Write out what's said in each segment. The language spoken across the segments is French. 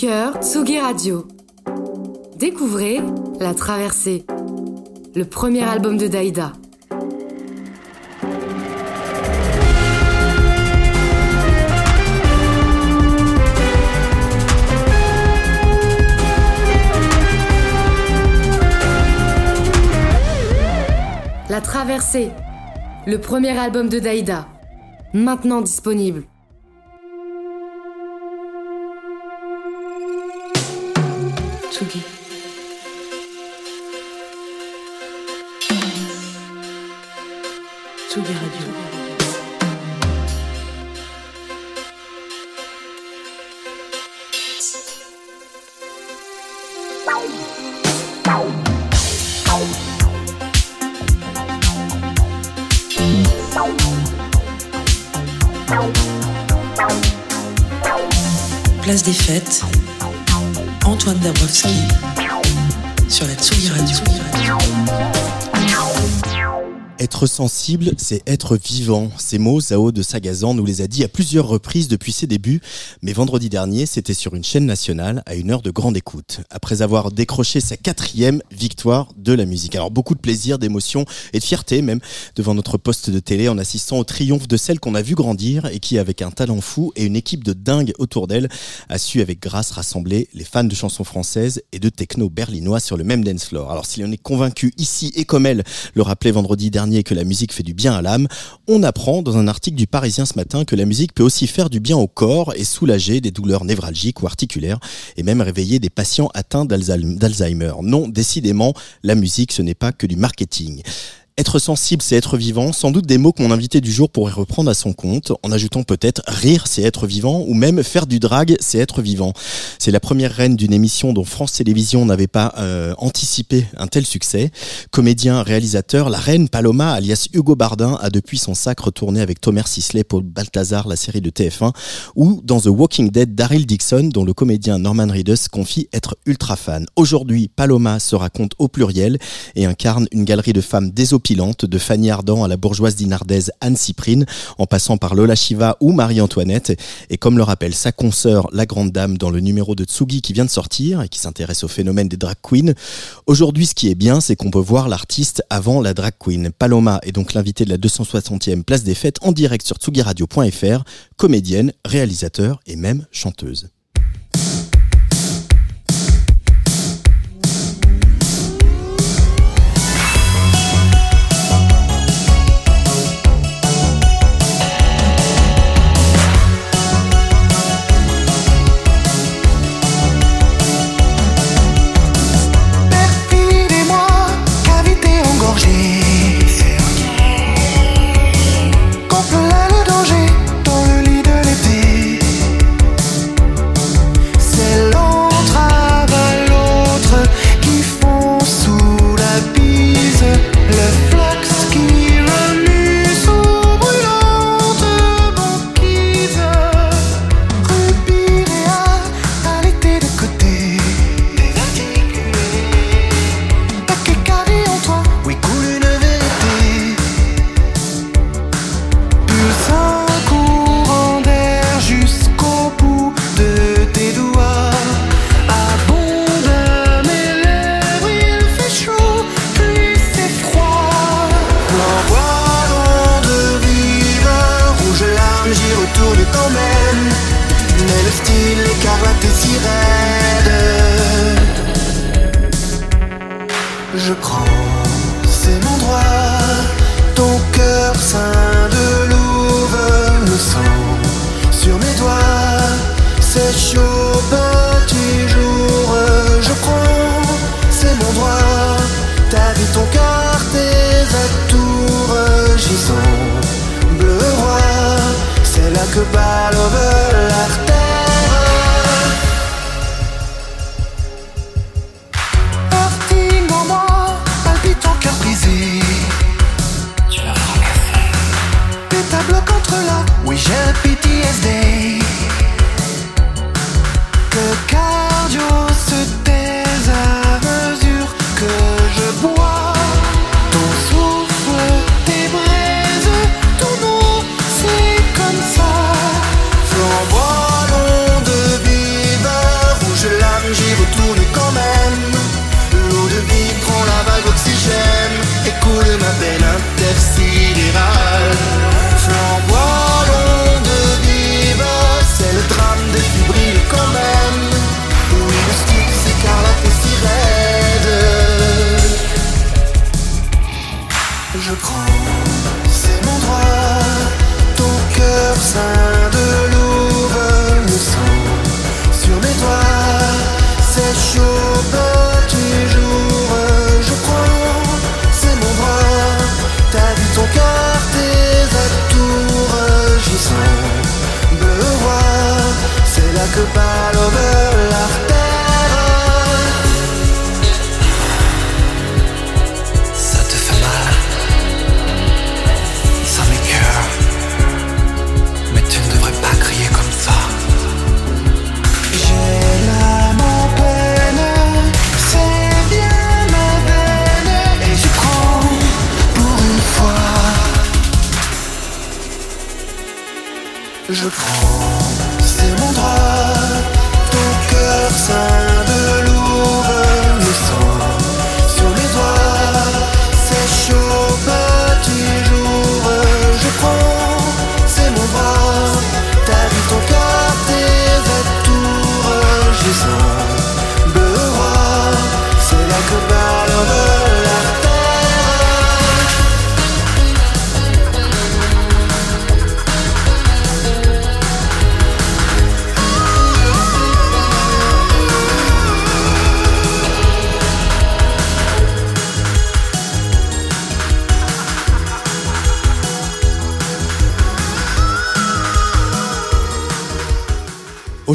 Cœur Radio. Découvrez La Traversée, le premier album de Daïda. La Traversée, le premier album de Daïda, maintenant disponible. C'est être vivant. Ces mots, Zao de Sagazan nous les a dit à plusieurs reprises depuis ses débuts, mais vendredi dernier, c'était sur une chaîne nationale à une heure de grande écoute, après avoir décroché sa quatrième victoire de la musique. Alors beaucoup de plaisir, d'émotion et de fierté même devant notre poste de télé en assistant au triomphe de celle qu'on a vu grandir et qui, avec un talent fou et une équipe de dingue autour d'elle, a su avec grâce rassembler les fans de chansons françaises et de techno berlinois sur le même dance floor. Alors si l'on est convaincu ici et comme elle le rappelait vendredi dernier que la musique fait du bien à l'âme, on apprend dans un article du Parisien ce matin que la musique peut aussi faire du bien au corps et soulager des douleurs névralgiques ou articulaires et même réveiller des patients atteints d'Alzheimer. Non, décidément, la musique ce n'est pas que du marketing. Être sensible, c'est être vivant. Sans doute des mots que mon invité du jour pourrait reprendre à son compte, en ajoutant peut-être rire, c'est être vivant, ou même faire du drag, c'est être vivant. C'est la première reine d'une émission dont France Télévisions n'avait pas euh, anticipé un tel succès. Comédien, réalisateur, la reine Paloma, alias Hugo Bardin, a depuis son sacre tourné avec Thomas Sisley, Paul Balthazar, la série de TF1, ou dans The Walking Dead, Daryl Dixon, dont le comédien Norman Reedus confie être ultra fan. Aujourd'hui, Paloma se raconte au pluriel et incarne une galerie de femmes de Fanny Ardant à la bourgeoise dinardaise Anne Cyprine, en passant par Lola Shiva ou Marie-Antoinette. Et comme le rappelle sa consoeur, la grande dame, dans le numéro de Tsugi qui vient de sortir et qui s'intéresse au phénomène des drag queens, aujourd'hui ce qui est bien, c'est qu'on peut voir l'artiste avant la drag queen. Paloma est donc l'invité de la 260e place des fêtes en direct sur tsugiradio.fr, comédienne, réalisateur et même chanteuse.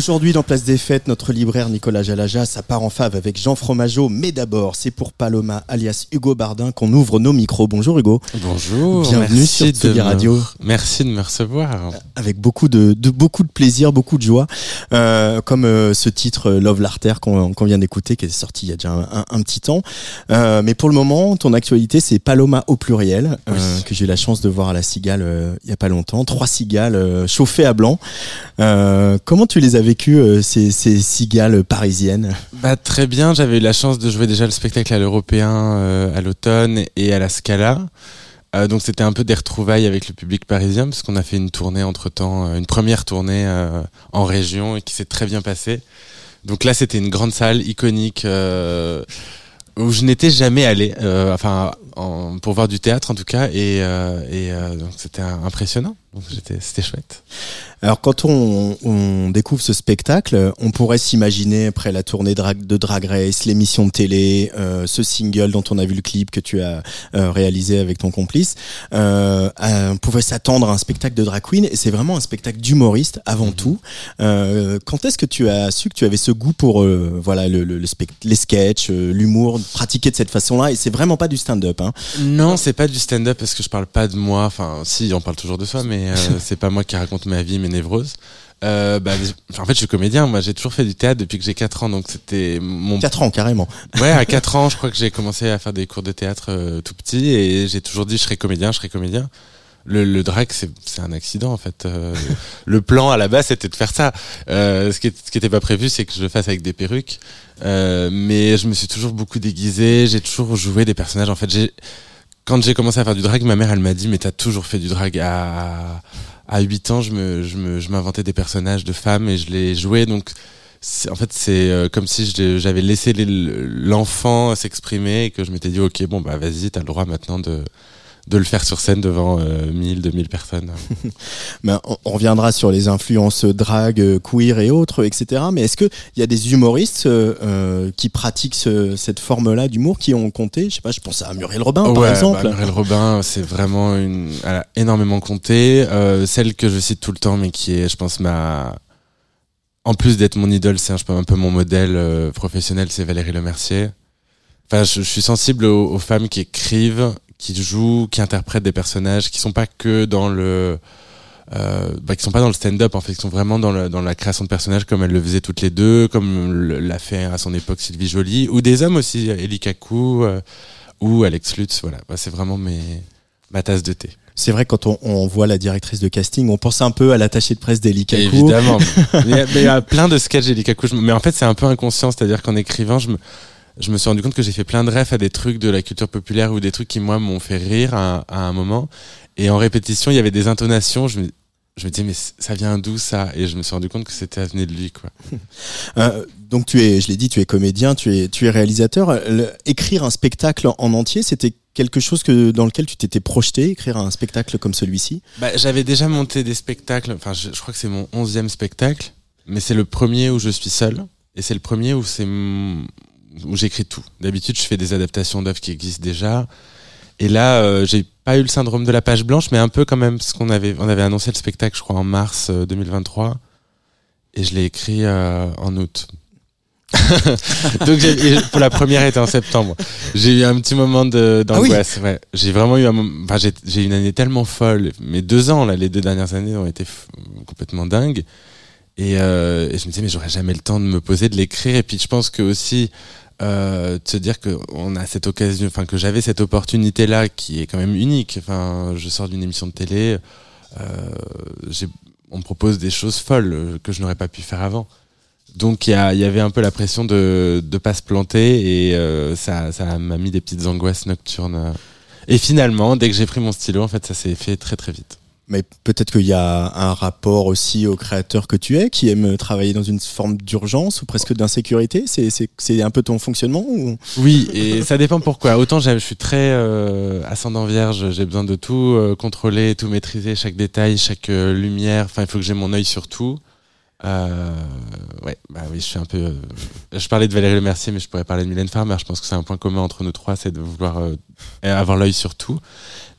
Aujourd'hui, dans Place des Fêtes, notre libraire Nicolas Jalaja, ça part en fave avec Jean Fromageau. Mais d'abord, c'est pour Paloma, alias Hugo Bardin, qu'on ouvre nos micros. Bonjour Hugo. Bonjour. Bienvenue merci sur Tsugi me- Radio. Merci de me recevoir. Avec beaucoup de, de- beaucoup de plaisir, beaucoup de joie. Euh, comme euh, ce titre euh, Love l'Artère qu'on vient d'écouter, qui est sorti il y a déjà un, un- un petit temps. Euh, mais pour le moment, ton actualité, c'est Paloma au pluriel, euh, Oui. que j'ai eu la chance de voir à la Cigale euh, il y a pas longtemps. Trois cigales euh, chauffées à blanc. Euh, comment tu les as vécues, euh, ces, cigales parisiennes Bah, très bien, j'avais eu la chance de jouer déjà le spectacle à l'Européen euh, à l'automne et à la Scala. Euh, donc c'était un peu des retrouvailles avec le public parisien parce qu'on a fait une tournée entre temps, une première tournée en région et qui s'est très bien passée. Donc là c'était une grande salle iconique où je n'étais jamais allé, enfin en- pour voir du théâtre en tout cas et, donc c'était impressionnant. C'était chouette. Alors quand on, on découvre ce spectacle, on pourrait s'imaginer après la tournée drag- de Drag Race, l'émission de télé, euh, ce single dont on a vu le clip que tu as euh, réalisé avec ton complice, euh, à- on pouvait s'attendre à un spectacle de drag queen et c'est vraiment un spectacle d'humoriste avant tout. Euh, quand est-ce que tu as su que tu avais ce goût pour voilà le, le- les sketchs, l'humour, pratiquer de cette façon-là? Et c'est vraiment pas du stand-up. Hein. Non, c'est pas du stand-up parce que je parle pas de moi. Enfin, si, on parle toujours de soi, mais euh, c'est pas moi qui raconte ma vie, mes névroses. Euh, bah, en fait, je suis comédien. Moi, j'ai toujours fait du théâtre depuis que j'ai 4 ans, donc c'était mon. Quatre ans carrément. Ouais, à 4 ans, je crois que j'ai commencé à faire des cours de théâtre euh, tout petit et j'ai toujours dit je serai comédien, je serai comédien. Le, le drag, c'est un accident en fait. Euh, le plan à la base, c'était de faire ça. Ce qui ce qui pas prévu, c'est que je le fasse avec des perruques. Mais je me suis toujours beaucoup déguisé. J'ai toujours joué des personnages. En fait, j'ai quand j'ai commencé à faire du drag, ma mère, elle m'a dit, mais t'as toujours fait du drag à, à 8 ans, je me, je me, je m'inventais des personnages de femmes et je les jouais. Donc, en fait, c'est euh, comme si j'avais laissé l'enfant s'exprimer et que je m'étais dit, ok, bon, bah, vas-y, t'as le droit maintenant de, de le faire sur scène devant euh, 1000, 2000 personnes. Ben, on, on reviendra sur les influences drag, euh, queer et autres, etc. Mais est-ce qu'il y a des humoristes euh, euh, qui pratiquent ce- cette forme-là d'humour qui ont compté? Je sais pas, je pense à Muriel Robin par Ouais, exemple. bah, Muriel Robin, c'est vraiment une, elle a énormément compté. Euh, celle que je cite tout le temps, mais qui est, je pense, ma, en plus d'être mon idole, c'est un, peu mon modèle euh, professionnel, c'est Valérie Lemercier. Enfin, je, je suis sensible aux, aux femmes qui écrivent, qui jouent, qui interprètent des personnages, qui sont pas que dans le, euh, bah, qui sont pas dans le stand-up en fait, qui sont vraiment dans, le, dans la création de personnages comme elles le faisaient toutes les deux, comme l'a fait à son époque Sylvie Joly, ou des hommes aussi, Eli Kaku euh, ou Alex Lutz. Voilà, Bah, c'est vraiment mes, ma tasse de thé. C'est vrai quand on, on voit la directrice de casting, on pense un peu à l'attaché de presse d'Eli Kaku. Évidemment. mais il y a- mais il y a plein de sketchs d'Eli Kaku. Mais en fait, c'est un peu inconscient, c'est-à-dire qu'en écrivant, je me, je me suis rendu compte que j'ai fait plein de refs à des trucs de la culture populaire ou des trucs qui, moi, m'ont fait rire à, à un moment. Et en répétition, il y avait des intonations. Je me, je me disais, mais ça vient d'où ça? Et je me suis rendu compte que c'était venu de lui, quoi. Euh, donc tu es, je l'ai dit, tu es comédien, tu es, tu es réalisateur. Le- écrire un spectacle en entier, c'était quelque chose que dans lequel tu t'étais projeté, écrire un spectacle comme celui-ci? Bah, j'avais déjà monté des spectacles. Enfin, je, je crois que c'est mon onzième spectacle, mais c'est le premier où je suis seul, et c'est le premier où c'est où j'écris tout. D'habitude, je fais des adaptations d'œuvres qui existent déjà, et là, euh, j'ai pas eu le syndrome de la page blanche, mais un peu quand même, parce qu'on avait on avait annoncé le spectacle, je crois, en mars euh, 2023, et je l'ai écrit euh, en août. Donc pour la première était en septembre. J'ai eu un petit moment de Ah oui. d'angoisse. ouais. J'ai vraiment eu un moment. Enfin, j'ai eu une année tellement folle. Mes deux ans là, les deux dernières années ont été complètement dingues. Et, euh, et je me disais mais j'aurais jamais le temps de me poser de l'écrire. Et puis je pense que aussi euh, de se dire que on a cette occasion, enfin que j'avais cette opportunité là qui est quand même unique. Enfin, je sors d'une émission de télé. Euh, on me propose des choses folles que je n'aurais pas pu faire avant. Donc il y, y avait un peu la pression de de pas se planter et euh, ça ça m'a mis des petites angoisses nocturnes. Et finalement, dès que j'ai pris mon stylo, en fait, ça s'est fait très très vite. Mais peut-être qu'il y a un rapport aussi au créateur que tu es, qui aime travailler dans une forme d'urgence ou presque d'insécurité. C'est, un peu ton fonctionnement ou? Oui, et ça dépend pourquoi. Autant je suis très euh, ascendant vierge, j'ai besoin de tout euh, contrôler, tout maîtriser, chaque détail, chaque euh, lumière. Enfin, il faut que j'ai mon œil sur tout. Euh, ouais, bah oui, je suis un peu. euh, je parlais de Valérie Lemercier, mais je pourrais parler de Mylène Farmer. Je pense que c'est un point commun entre nous trois, c'est de vouloir euh, avoir l'œil sur tout.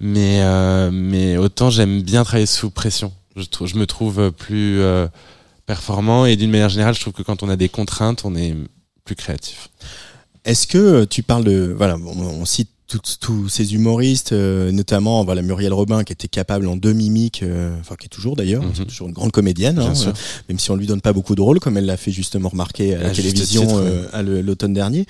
Mais euh, mais autant j'aime bien travailler sous pression. Je, me trouve plus euh, performant et d'une manière générale, je trouve que quand on a des contraintes, on est plus créatif. Est-ce que tu parles de voilà, on cite tous ces humoristes, euh, notamment voilà Muriel Robin qui était capable en deux mimiques, euh, enfin qui est toujours d'ailleurs, Mhm. toujours une grande comédienne, hein, euh, même si on lui donne pas beaucoup de rôles, comme elle l'a fait justement remarquer à la À télévision titre, euh, à l'automne dernier.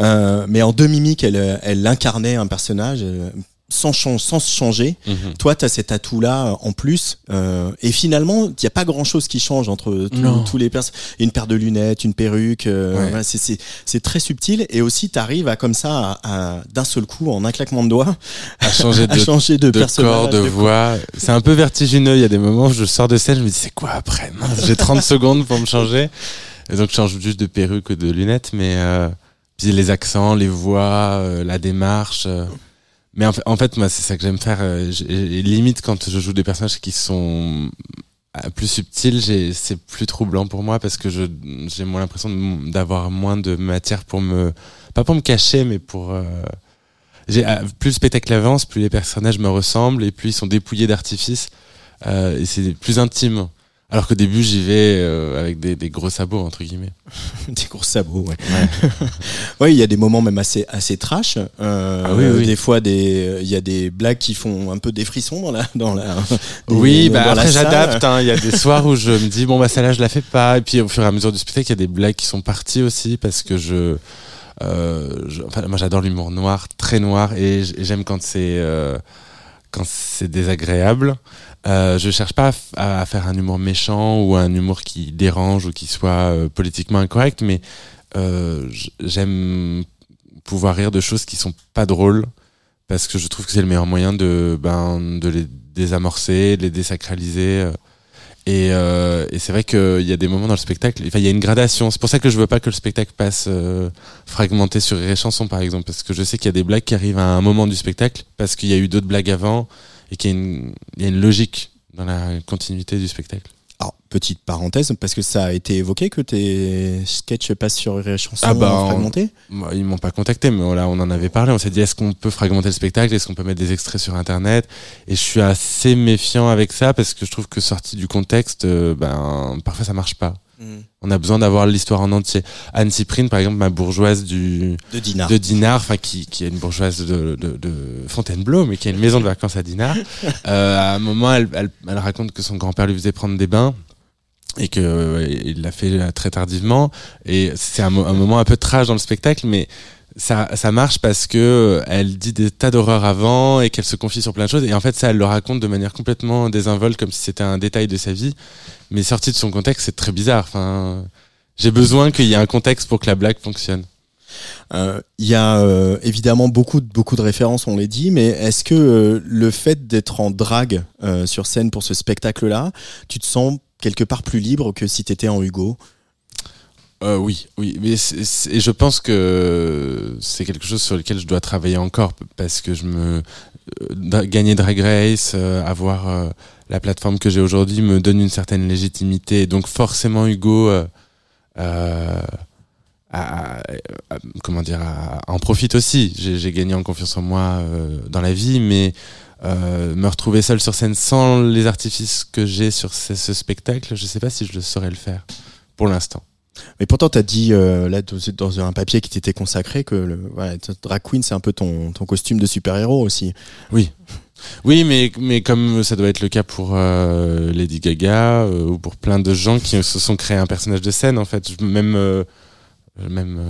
Euh, mais en deux mimiques, elle, elle incarnait un personnage euh, sans, sans se changer. Mhm. Toi, tu as cet atout-là en plus. euh, et finalement, il n'y a pas grand-chose qui change entre tous- les personnes. Une paire de lunettes, une perruque. euh, Ouais. voilà, c'est- c'est c'est très subtil. Et aussi, tu arrives à, comme ça, à, à- d'un seul coup, en un claquement de doigts, À changer à de changer de, de personnage. corps, de voix. C'est un peu vertigineux. Il y a des moments où je sors de scène, je me dis c'est quoi après? Mince, J'ai 30 secondes pour me changer. Et donc je change juste de perruque ou de lunettes, mais euh, puis les accents, les voix, euh, la démarche. Mais en fait, moi, c'est ça que j'aime faire. euh, limite, quand je joue des personnages qui sont euh, plus subtils, c'est plus troublant pour moi parce que j'ai moins l'impression d'avoir moins de matière pour me pas pour me cacher, mais pour euh, plus le spectacle avance, plus les personnages me ressemblent et plus ils sont dépouillés d'artifices et c'est plus intime. Alors qu'au début j'y vais euh, avec des, des gros sabots entre guillemets. Des gros sabots, ouais. Ouais, il y a des moments même assez, assez trash. Euh, Ah oui, oui. Des fois, des, il y a des blagues qui font un peu des frissons dans la, dans la. des- Oui, dans bah après j'adapte. hein. Il y a des soirs où je me dis bon bah celle-là je la fais pas et puis au fur et à mesure du spectacle il y a des blagues qui sont parties aussi parce que je, euh, je- enfin moi j'adore l'humour noir, très noir et j'aime quand c'est euh, quand c'est désagréable. Euh, je cherche pas à, faire un humour méchant ou un humour qui dérange ou qui soit euh, politiquement incorrect, mais euh, j'aime pouvoir rire de choses qui sont pas drôles parce que je trouve que c'est le meilleur moyen de ben de les désamorcer, de les désacraliser. euh. Et, c'est vrai qu'il y a des moments dans le spectacle, il y a une gradation. C'est pour ça que je veux pas que le spectacle passe fragmenté sur les chansons par exemple, parce que je sais qu'il y a des blagues qui arrivent à un moment du spectacle, parce qu'il y a eu d'autres blagues avant, et qu'il y, a une- il y a une logique dans la continuité du spectacle. Alors, petite parenthèse, parce que ça a été évoqué que tes sketchs passent sur les chansons Ah bah, fragmentées Moi, ils m'ont pas contacté, mais voilà, on en avait parlé. On s'est dit, est-ce qu'on peut fragmenter le spectacle? Est-ce qu'on peut mettre des extraits sur Internet? Et je suis assez méfiant avec ça parce que je trouve que sorti du contexte, euh, ben parfois ça marche pas. On a besoin d'avoir l'histoire en entier. Anne Cyprine, par exemple, ma bourgeoise du De Dinard, enfin qui, qui est une bourgeoise de, de, de Fontainebleau, mais qui a une maison de vacances à Dinard. Euh, à un moment, elle, elle, elle raconte que son grand-père lui faisait prendre des bains et que euh, il l'a fait euh, très tardivement. Et c'est un, un moment un peu trash dans le spectacle, mais ça, ça marche parce que euh, elle dit des tas d'horreurs avant et qu'elle se confie sur plein de choses. Et en fait, ça, elle le raconte de manière complètement désinvolte, comme si c'était un détail de sa vie. Mais sorti de son contexte, c'est très bizarre. Enfin, j'ai besoin qu'il y ait un contexte pour que la blague fonctionne. Euh, Il y a euh, évidemment beaucoup de, beaucoup de références, on l'a dit, mais est-ce que euh, le fait d'être en drague sur scène pour ce spectacle-là, tu te sens quelque part plus libre que si tu étais en Hugo? Oui, oui, mais et je pense que c'est quelque chose sur lequel je dois travailler encore parce que je me gagner Drag Race, avoir la plateforme que j'ai aujourd'hui me donne une certaine légitimité. Donc forcément, Hugo, euh, euh, comment dire, en profite aussi. J'ai gagné en confiance en moi euh, dans la vie, mais me retrouver seul sur scène sans les artifices que j'ai sur ce, ce spectacle, je sais pas si je le saurais le faire pour l'instant. Mais pourtant, tu as dit euh, là dans dans un papier qui t'était consacré que le, voilà, drag queen, c'est un peu ton, ton costume de super-héros aussi. Oui. Oui, mais, mais comme ça doit être le cas pour euh, Lady Gaga euh, ou pour plein de gens qui se sont créés un personnage de scène, en fait. Même, euh, même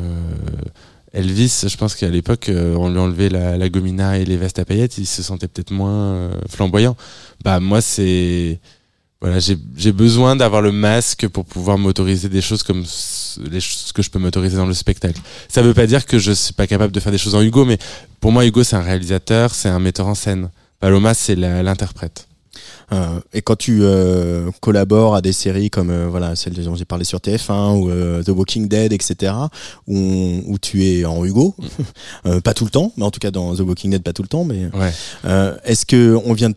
Elvis, je pense qu'à l'époque, on lui enlevait la, la gomina et les vestes à paillettes, il se sentait peut-être moins flamboyant. Bah, moi, c'est. Voilà, j'ai besoin d'avoir le masque pour pouvoir m'autoriser des choses comme les choses que je peux m'autoriser dans le spectacle. Ça veut pas dire que je suis pas capable de faire des choses en Hugo, mais pour moi, Hugo, c'est un réalisateur, c'est un metteur en scène. Paloma, c'est l'interprète. Euh, et quand tu euh, collabores à des séries comme euh, voilà celle dont j'ai parlé sur TF1 ou The Walking Dead, etc., où, on- où tu es en Hugo, Euh, pas tout le temps, mais en tout cas dans The Walking Dead, pas tout le temps, mais Ouais. Est-ce que on vient de-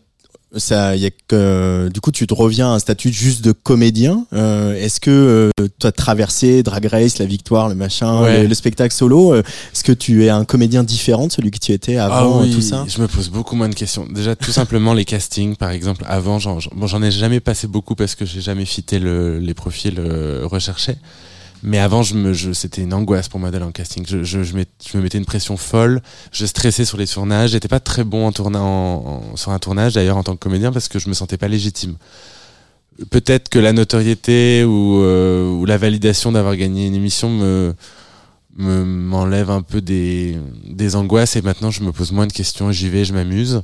ça y a que du coup tu te reviens à un statut juste de comédien Euh, Est-ce que tu as traversé Drag Race, la victoire, le machin, Ouais. le, le spectacle solo euh, Est-ce que tu es un comédien différent de celui que tu étais avant Ah oui, tout ça? Je me pose beaucoup moins de questions. Déjà, tout simplement les castings, par exemple. Avant, j'en j'en- bon, j'en ai jamais passé beaucoup parce que j'ai jamais fité le, les profils euh, recherchés. Mais avant, je je, c'était une angoisse pour moi d'aller en casting. Je, je, je, je me mettais une pression folle. Je stressais sur les tournages. J'étais pas très bon en tourna, en, en- sur un tournage, d'ailleurs, en tant que comédien, parce que je me sentais pas légitime. Peut-être que la notoriété ou, euh, ou la validation d'avoir gagné une émission me m'enlève un peu des, des angoisses et maintenant je me pose moins de questions, j'y vais, je m'amuse.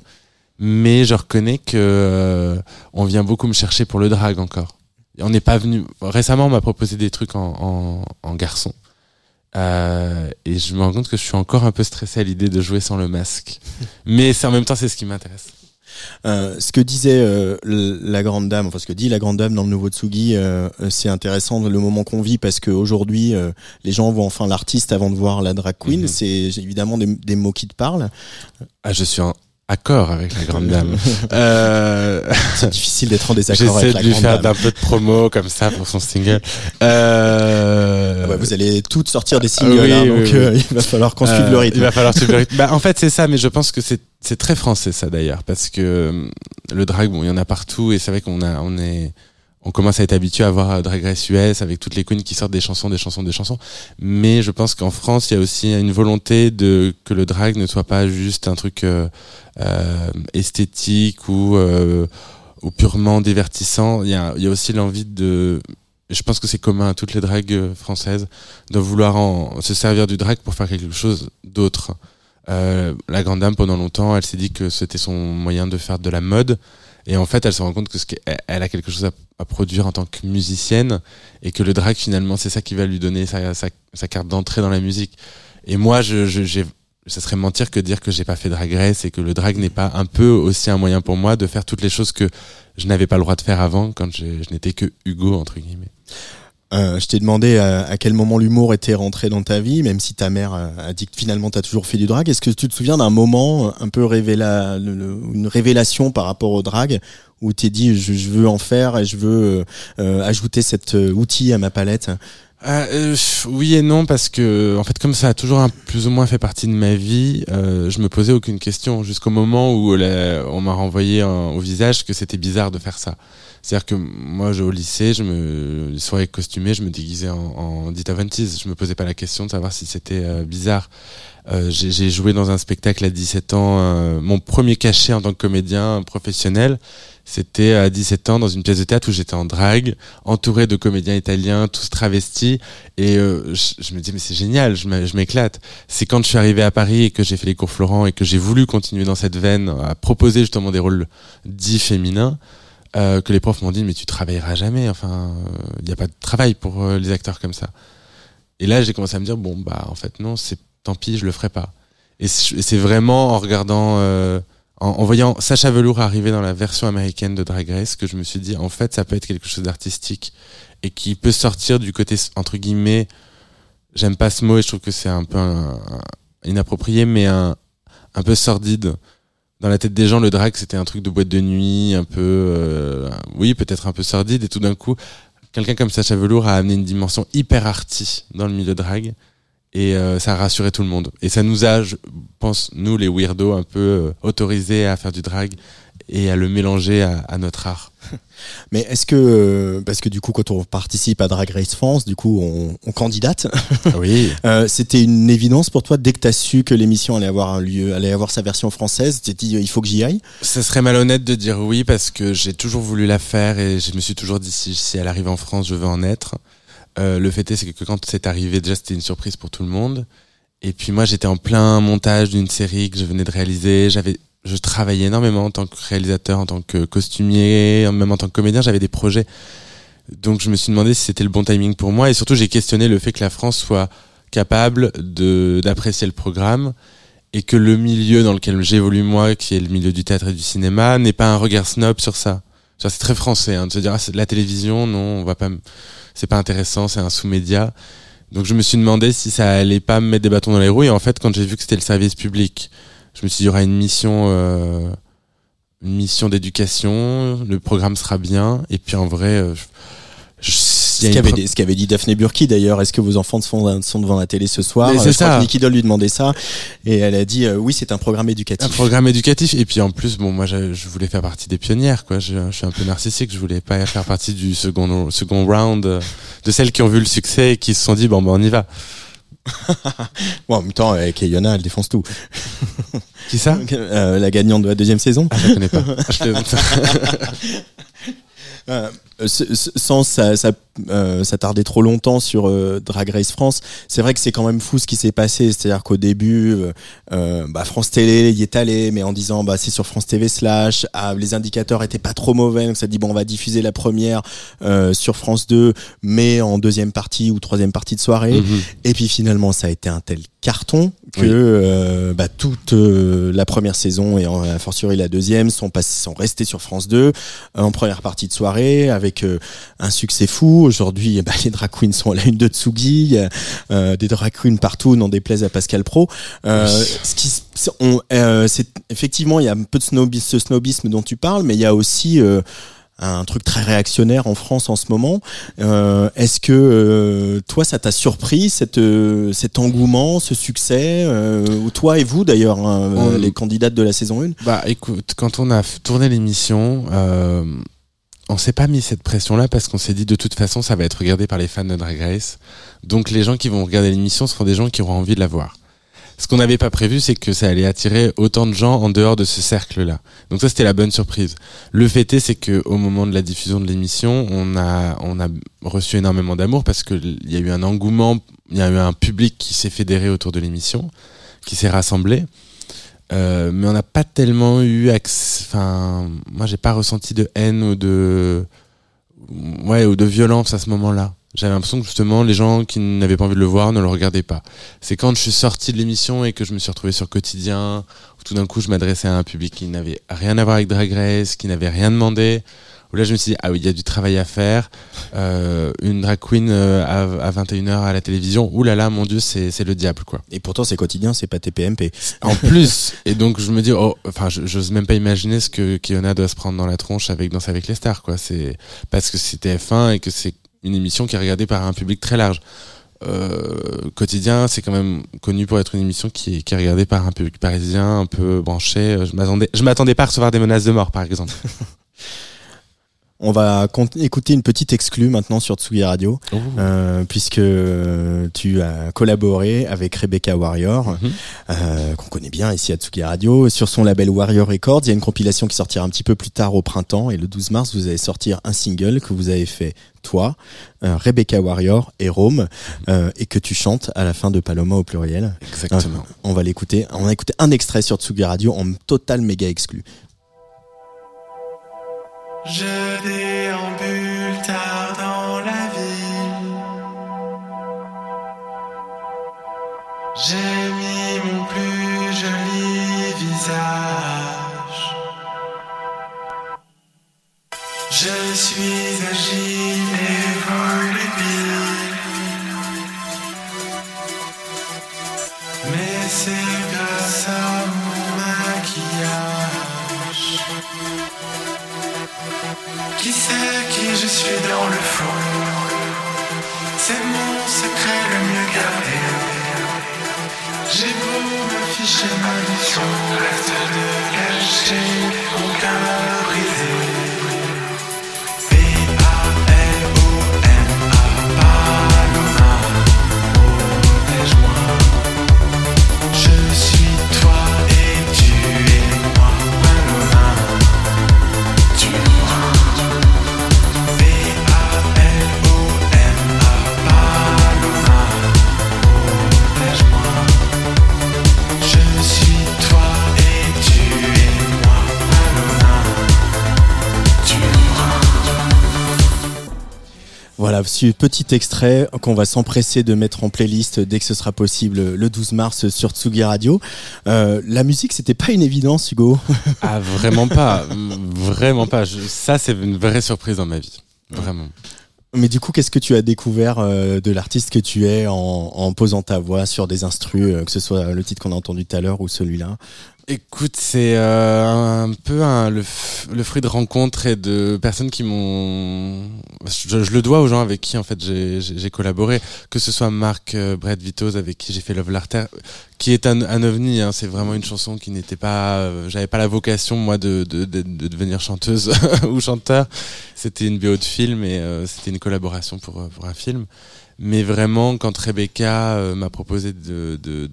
Mais je reconnais que euh, on vient beaucoup me chercher pour le drag encore. On n'est pas venu. Récemment, on m'a proposé des trucs en, en, en garçon. Euh, et je me rends compte que je suis encore un peu stressé à l'idée de jouer sans le masque. Mais c'est en même temps, c'est ce qui m'intéresse. Euh, ce que disait euh, la grande dame, enfin ce que dit la grande dame dans le nouveau Tsugi, c'est intéressant le moment qu'on vit parce qu'aujourd'hui les gens voient enfin l'artiste avant de voir la drag queen. Mhm. C'est évidemment des, des mots qui te parlent. Ah, je suis en accord avec la grande dame. euh, C'est difficile d'être en désaccord J'essaie avec de la lui grande faire dame. d'un peu de promo comme ça pour son single. Euh... Ah ouais, vous allez toutes sortir des singles, oui, hein, oui, donc oui. euh, il va falloir qu'on suive Euh, le rythme. Il va falloir suivre le rythme. Bah, en fait, c'est ça, mais je pense que c'est c'est très français ça d'ailleurs, parce que euh, le drag, bon, il y en a partout et c'est vrai qu'on a on est on commence à être habitué à voir euh, Drag Race US avec toutes les queens qui sortent des chansons, des chansons, des chansons. Mais je pense qu'en France, il y a aussi une volonté de que le drag ne soit pas juste un truc euh, euh, esthétique ou euh, ou purement divertissant. Il y a, y a aussi l'envie de je pense que c'est commun à toutes les dragues euh, françaises de vouloir en, se servir du drag pour faire quelque chose d'autre. La grande dame, pendant longtemps, elle s'est dit que c'était son moyen de faire de la mode. Et en fait, elle se rend compte que ce qu'elle- elle a quelque chose à, produire en tant que musicienne et que le drag, finalement, c'est ça qui va lui donner sa, carte d'entrée dans la musique. Et moi, je, je- ça serait mentir que dire que j'ai pas fait drag race et que le drag n'est pas un peu aussi un moyen pour moi de faire toutes les choses que je n'avais pas le droit de faire avant quand je n'étais que Hugo entre guillemets. Euh, je t'ai demandé à, à quel moment l'humour était rentré dans ta vie, même si ta mère a, a dit que finalement tu as toujours fait du drag. Est-ce que tu te souviens d'un moment un peu révéla, une révélation par rapport au drag où t'es dit je, veux en faire et je veux euh, ajouter cet euh, outil à ma palette? Euh, euh, oui et non parce que en fait comme ça a toujours plus ou moins fait partie de ma vie, euh, je me posais aucune question jusqu'au moment où on m'a renvoyé au visage que c'était bizarre de faire ça. C'est-à-dire que moi je, au lycée, je me les soirées je me déguisais en, en Dita Von Teese. Je me posais pas la question de savoir si c'était euh, bizarre. Euh, j'ai joué dans un spectacle à 17 ans. euh, mon premier cachet en tant que comédien professionnel, c'était à 17 ans dans une pièce de théâtre où j'étais en drague, entouré de comédiens italiens, tous travestis. Et euh, je, je me dis, mais c'est génial, je m'éclate. C'est quand je suis arrivé à Paris et que j'ai fait les cours Florent et que j'ai voulu continuer dans cette veine, à proposer justement des rôles dits féminins, euh, que les profs m'ont dit, mais tu travailleras jamais. Enfin, il n'y a pas de travail pour euh, les acteurs comme ça. Et là, j'ai commencé à me dire, bon, bah, en fait, non, c'est tant pis, je le ferai pas. Et c'est vraiment en regardant, euh, en, voyant Sacha Velour arriver dans la version américaine de Drag Race que je me suis dit, en fait, ça peut être quelque chose d'artistique et qui peut sortir du côté, entre guillemets, j'aime pas ce mot et je trouve que c'est un peu inapproprié, mais un, un peu sordide. Dans la tête des gens, le drag, c'était un truc de boîte de nuit, un peu, euh, oui, peut-être un peu sordide, et tout d'un coup, quelqu'un comme Sacha Velour a amené une dimension hyper arty dans le milieu drag, et euh, ça a rassuré tout le monde. Et ça nous a, je pense, nous, les weirdos, un peu euh, autorisés à faire du drag et à le mélanger à, à notre art. Mais est-ce que, euh, parce que du coup, quand on participe à Drag Race France, du coup, on, on candidate. Oui. Euh, C'était une évidence pour toi dès que tu as su que l'émission allait avoir un lieu, allait avoir sa version française. Tu t'es dit, il faut que j'y aille? Ça serait malhonnête de dire oui parce que j'ai toujours voulu la faire et je me suis toujours dit si, si elle arrive en France, je veux en être. Euh, le fait est, c'est que quand c'est arrivé, déjà c'était une surprise pour tout le monde. Et puis moi, j'étais en plein montage d'une série que je venais de réaliser. J'avais, je travaillais énormément en tant que réalisateur, en tant que costumier, même en tant que comédien. J'avais des projets. Donc je me suis demandé si c'était le bon timing pour moi. Et surtout, j'ai questionné le fait que la France soit capable d'apprécier le programme et que le milieu dans lequel j'évolue moi, qui est le milieu du théâtre et du cinéma, n'ait pas un regard snob sur ça. C'est très français hein, de se dire ah, c'est la télévision, non, on va pas, c'est pas intéressant, c'est un sous-média. Donc je me suis demandé si ça allait pas me mettre des bâtons dans les roues. Et en fait, quand j'ai vu que c'était le service public, je me suis dit il y aura une mission, euh, une mission d'éducation, le programme sera bien. Et puis en vrai, euh, je, je- Ce qu'avait ce qu'avait dit Daphné Burki d'ailleurs. Est-ce que vos enfants sont, sont devant la télé ce soir Euh, c'est crois ça. que Nicky Doll lui demandait ça. Et elle a dit, euh, oui, c'est un programme un éducatif. programme éducatif et puis en plus bon moi je, je voulais faire partie des pionnières quoi je, je suis un peu narcissique je voulais pas faire partie du second second round de celles qui ont vu le succès et qui se sont dit bon ben on y va Bon, en même temps, avec Yona, elle défonce tout. qui ça Euh, la gagnante de la deuxième saison. ah, je la connais pas Je Euh, ce- ce- sans ça, ça, euh, s'attarder trop longtemps sur euh, Drag Race France, c'est vrai que c'est quand même fou ce qui s'est passé. C'est-à-dire qu'au début, euh, euh, bah, France Télé y est allé, mais en disant bah c'est sur France TV slash, ah, les indicateurs étaient pas trop mauvais, donc ça dit bon on va diffuser la première euh, sur France 2, mais en deuxième partie ou troisième partie de soirée. Mhm. Et puis finalement, ça a été un tel carton que Oui. euh, bah, toute euh, la première saison et en, a fortiori la deuxième sont passés, sont restés sur France 2 euh, en première partie de soirée avec euh, un succès fou. Aujourd'hui, bah, les drag queens sont à la une de Tsugi, euh, des drag queens partout, n'en déplaise à Pascal Pro. Euh, Oui. ce qui, on, euh, c'est effectivement, il y a un peu de snobisme, ce snobisme dont tu parles, mais il y a aussi un truc très réactionnaire en France en ce moment. Euh, Est-ce que euh, toi, ça t'a surpris cette, euh, cet engouement, ce succès Toi et vous d'ailleurs, hein, les candidates de la saison 1 bah écoute quand on a tourné l'émission on s'est pas mis cette pression là parce qu'on s'est dit de toute façon ça va être regardé par les fans de Drag Race donc les gens qui vont regarder l'émission seront des gens qui auront envie de la voir ce qu'on n'avait pas prévu, c'est que ça allait attirer autant de gens en dehors de ce cercle-là. Donc ça, c'était la bonne surprise. Le fait est, c'est que au moment de la diffusion de l'émission, on a on a reçu énormément d'amour parce que il y a eu un engouement, il y a eu un public qui s'est fédéré autour de l'émission, qui s'est rassemblé. Euh, mais on n'a pas tellement eu accès. Enfin, moi, j'ai pas ressenti de haine ou de ouais ou de violence à ce moment-là. J'avais l'impression que justement les gens qui n'avaient pas envie de le voir ne le regardaient pas. C'est quand je suis sorti de l'émission et que je me suis retrouvé sur Quotidien, où tout d'un coup je m'adressais à un public qui n'avait rien à voir avec Drag Race, qui n'avait rien demandé, où là je me suis dit, ah oui, il y a du travail à faire. Euh, une drag queen euh, à, à 21h à la télévision, là là, mon dieu, c'est le diable quoi. Et pourtant, c'est quotidien, c'est pas TPMP. En plus, et donc je me dis, oh, enfin, je- j'ose même pas imaginer ce que Kiona doit se prendre dans la tronche avec Danse avec les stars, quoi. C'est parce que c'est TF1 et que c'est une émission qui est regardée par un public très large. Euh, quotidien, c'est quand même connu pour être une émission qui est, qui est regardée par un public parisien un peu branché. Je m'attendais, je m'attendais pas à recevoir des menaces de mort, par exemple. On va écouter une petite exclue maintenant sur Tsugi Radio, euh, puisque tu as collaboré avec Rebecca Warrior, Mhm. euh, qu'on connaît bien ici à Tsugi Radio. Sur son label Warrior Records, il y a une compilation qui sortira un petit peu plus tard au printemps. Et le 12 mars, vous allez sortir un single que vous avez fait, toi, euh, Rebecca Warrior et Rome, euh, et que tu chantes à la fin de Paloma au pluriel. Exactement. On va l'écouter. On a écouté un extrait sur Tsugi Radio en total méga exclu. Je déambule tard dans la ville. J'ai mis mon plus joli visage. Je suis agile suis dans le fond. C'est mon secret le mieux gardé. J'ai beau m'afficher ma mission Reste de cacher mon Voilà, ce petit extrait qu'on va s'empresser de mettre en playlist dès que ce sera possible le 12 mars sur Tsugi Radio. Euh, la musique, c'était pas une évidence, Hugo. Ah, vraiment pas. Vraiment pas. Je- ça, c'est une vraie surprise dans ma vie. Vraiment. Mais du coup, qu'est-ce que tu as découvert euh, de l'artiste que tu es en, en posant ta voix sur des instrus, euh, que ce soit le titre qu'on a entendu tout à l'heure ou celui-là? Écoute, c'est euh, un peu le, fruit de rencontres et de personnes qui m'ont. Je, le dois aux gens avec qui en fait j'ai- collaboré, que ce soit Marc euh, Brett Vitos avec qui j'ai fait Love Larter, qui est un, un ovni. Hein, c'est vraiment une chanson qui n'était pas. euh, J'avais pas la vocation moi de, de, de, de devenir chanteuse ou chanteur. C'était une BO de film et euh, c'était une collaboration pour pour un film. Mais vraiment, quand Rebecca m'a proposé de, de,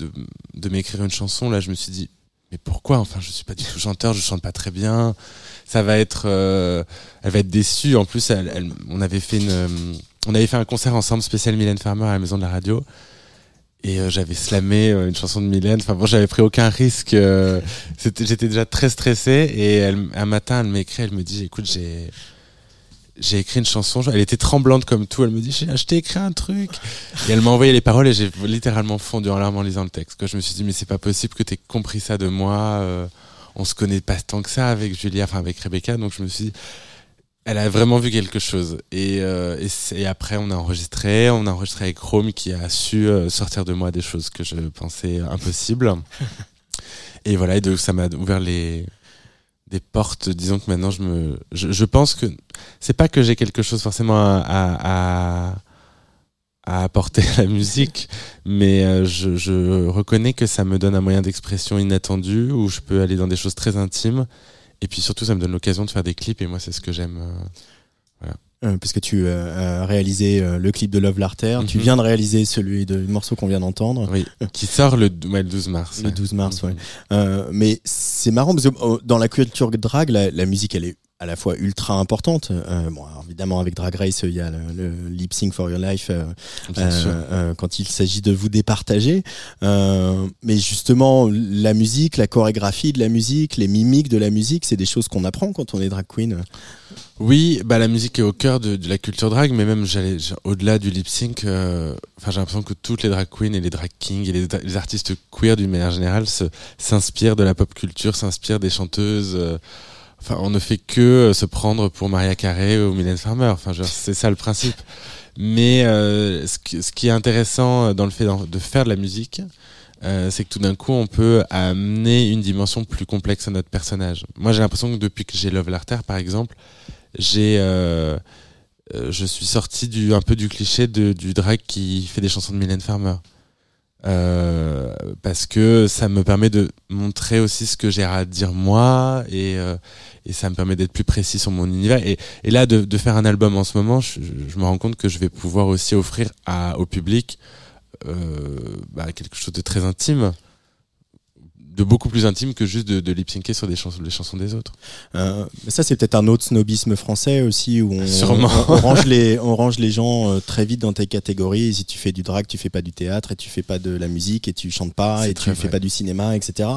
de m'écrire une chanson, là, je me suis dit, mais pourquoi? Enfin, je suis pas du tout chanteur, je chante pas très bien. Ça va être, euh, elle va être déçue. En plus, elle, on avait fait une, euh, on avait fait un concert ensemble spécial Mylène Farmer à la maison de la radio. Et euh, j'avais slamé une chanson de Mylène. Enfin bon, j'avais pris aucun risque. j'étais déjà très stressé. Et un matin, elle m'écrit, elle me dit, écoute, j'ai, j'ai écrit une chanson. Elle était tremblante comme tout. Elle me dit, j'ai acheté écrit un truc. Et elle m'a envoyé les paroles et j'ai littéralement fondu en larmes en lisant le texte. Je me suis dit, mais c'est pas possible que t'aies compris ça de moi. euh, on se connaît pas tant que ça avec Julia, enfin avec Rebecca. Donc je me suis dit, elle a vraiment vu quelque chose. Et, euh, après, on a enregistré. On a enregistré avec Chrome qui a su euh, sortir de moi des choses que je pensais impossibles. et voilà, et donc ça m'a ouvert les des portes. Disons que maintenant, je me, je pense que c'est pas que j'ai quelque chose forcément à, à, à- à apporter à la musique, mais euh, je, je reconnais que ça me donne un moyen d'expression inattendu où je peux aller dans des choses très intimes. Et puis surtout, ça me donne l'occasion de faire des clips et moi, c'est ce que j'aime. euh. Euh, Parce que tu euh, as réalisé euh, le clip de Love Larter, tu Mhm. viens de réaliser celui de le morceau qu'on vient d'entendre. Oui, qui sort le, ouais, le 12 mars. Le ouais. 12 mars, ouais. Euh, mais c'est marrant parce que euh, dans la culture drag, la, la musique, elle est à la fois ultra importantes. Euh, bon, alors, évidemment, avec Drag Race, il y a le, le Lip Sync for Your Life euh, euh, quand il s'agit de vous départager. Mais justement, la musique, la chorégraphie de la musique, les mimiques de la musique, c'est des choses qu'on apprend quand on est drag queen. Oui, bah la musique est au cœur de, de la culture drag, mais même j'allais au-delà du lip sync. Enfin, j'ai l'impression que toutes les drag queens et les drag kings et les, les artistes queer d'une manière générale s'inspirent de la pop culture, s'inspirent des chanteuses. Euh, Enfin, on ne fait que euh, se prendre pour Maria Carey ou Mylène Farmer. Enfin, c'est ça le principe. Mais euh, ce, qui, est intéressant dans le fait de faire de la musique, euh, c'est que tout d'un coup, on peut amener une dimension plus complexe à notre personnage. Moi, j'ai l'impression que depuis que j'ai Love Larter, par exemple, j'ai, euh, euh, je suis sorti du un peu du cliché de, du drag qui fait des chansons de Mylène Farmer. Euh, parce que ça me permet de montrer aussi ce que j'ai à dire moi et, euh, et ça me permet d'être plus précis sur mon univers. Et, et là de, de faire un album en ce moment je, je me rends compte que je vais pouvoir aussi offrir à, au public euh, bah, quelque chose de très intime de beaucoup plus intime que juste de, de lip syncer sur des chansons, les chansons des autres. Euh, mais ça, c'est peut-être un autre snobisme français aussi, où on, Sûrement. on- on range les, on range les gens euh, très vite dans tes catégories. Si tu fais du drag, tu fais pas du théâtre, et tu fais pas de la musique, et tu chantes pas, et tu très fais vrai. pas du cinéma, etc.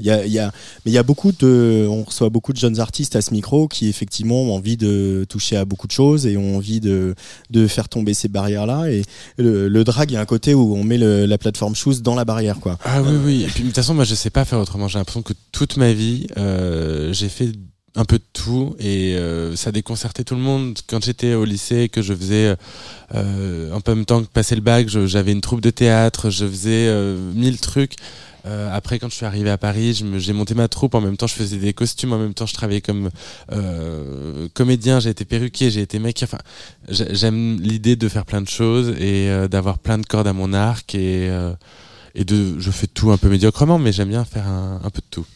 Il y a, il y a, mais il y a beaucoup de, on reçoit beaucoup de jeunes artistes à ce micro qui effectivement ont envie de toucher à beaucoup de choses et ont envie de, de faire tomber ces barrières-là. Et le, le drag, il y a un côté où on met le- la plateforme shoes dans la barrière, quoi. Ah oui, oui. Et puis de toute façon, moi, je sais pas faire autrement. J'ai l'impression que toute ma vie, euh, j'ai fait un peu de tout et euh, ça déconcertait tout le monde. Quand j'étais au lycée que je faisais euh, en même temps que passer le bac, j'avais une troupe de théâtre, je faisais mille trucs. Après, quand je suis arrivé à Paris, j'ai monté ma troupe. En même temps, je faisais des costumes. En même temps, je travaillais comme comédien. J'ai été perruquier, j'ai été mec. Enfin, j'ai- j'aime l'idée de faire plein de choses et d'avoir plein de cordes à mon arc et et de je fais tout un peu médiocrement mais j'aime bien faire un, un peu de tout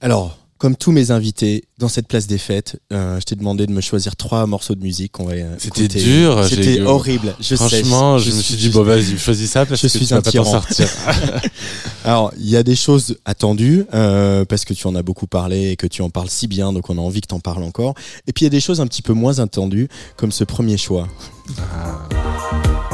Alors, comme tous mes invités dans cette place des fêtes, euh, je t'ai demandé de me choisir trois morceaux de musique qu'on va C'était dur, C'était horrible. Je sais. franchement je, me suis dit bon vas-y choisis ça parce je que suis tu vas un pas t'en sortir Alors, il y a des choses attendues euh, parce que tu en as beaucoup parlé et que tu en parles si bien, donc on a envie que t'en parles encore. Et puis il y a des choses un petit peu moins attendues, comme ce premier choix. Words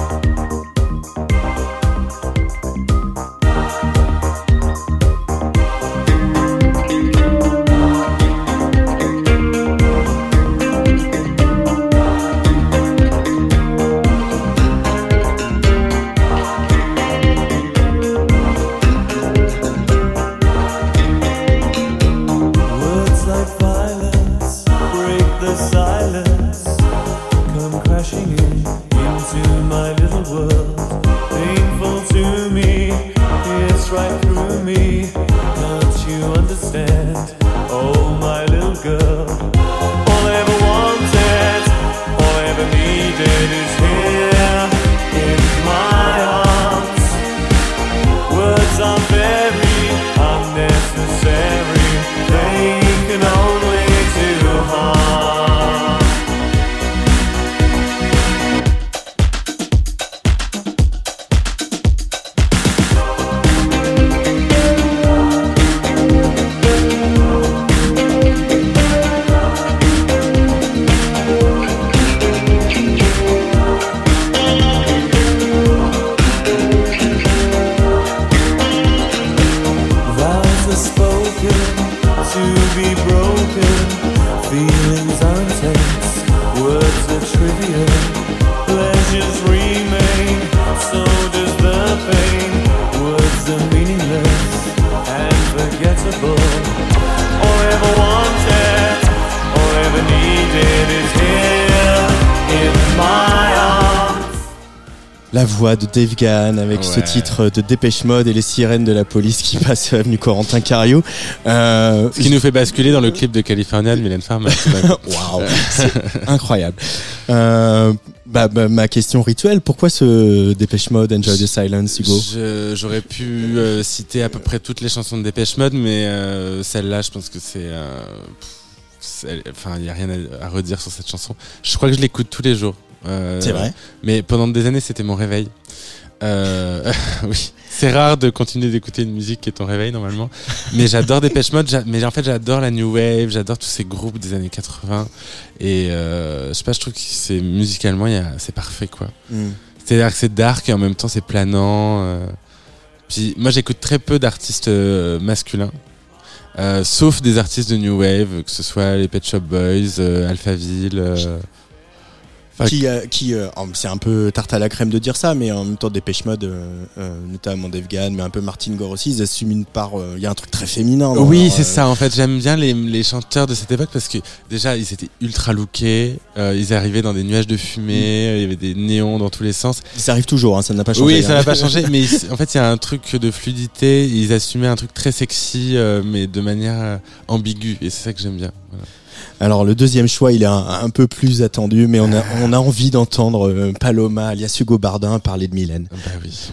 La voix de Dave Gahan avec ce titre de Dépêche Mode et les sirènes de la police qui passent avenue Corentin Cario. Euh, ce qui nous fait basculer dans le clip de California de Mylène Farmer. Waouh, c'est incroyable. Euh, bah, bah, ma question rituelle, pourquoi ce Dépêche Mode, Enjoy the Silence, Hugo? J'aurais pu euh, citer à peu près toutes les chansons de Dépêche Mode, mais celle-là, je pense que c'est. Enfin, il n'y a rien à, à redire sur cette chanson. Je crois que je l'écoute tous les jours. Euh, C'est vrai Mais pendant des années, c'était mon réveil. Euh, oui. c'est rare de continuer d'écouter une musique qui est ton réveil normalement. Mais j'adore Dépêche Mode, mais en fait j'adore la New Wave, j'adore tous ces groupes des années 80. Et euh, je sais pas, je trouve que c'est musicalement, c'est parfait quoi. Mm. C'est-à-dire que c'est dark et en même temps c'est planant. euh. Puis moi j'écoute très peu d'artistes masculins. Sauf des artistes de New Wave, que ce soit les Pet Shop Boys, Alphaville. Qui, euh, qui euh, c'est un peu tarte à la crème de dire ça, mais en même temps Dépêche Mode, euh, euh, notamment Dave Gahan, mais un peu Martin Gore aussi, ils assument une part. Il y a un truc très féminin. dans Oui, c'est ça. En fait, j'aime bien les, les chanteurs de cette époque parce que déjà, ils étaient ultra lookés. ils arrivaient dans des nuages de fumée. euh, Il y avait des néons dans tous les sens. Ça arrive toujours, hein, ça n'a pas changé. oui, ça hein. n'a pas changé. Mais ils- en fait, il y a un truc de fluidité. Ils assumaient un truc très sexy, mais de manière ambiguë. Et c'est ça que j'aime bien. Voilà. Alors le deuxième choix, il est un, peu plus attendu, mais on a, on a envie d'entendre euh, Paloma, alias Hugo Bardin, parler de Mylène. Bah oui.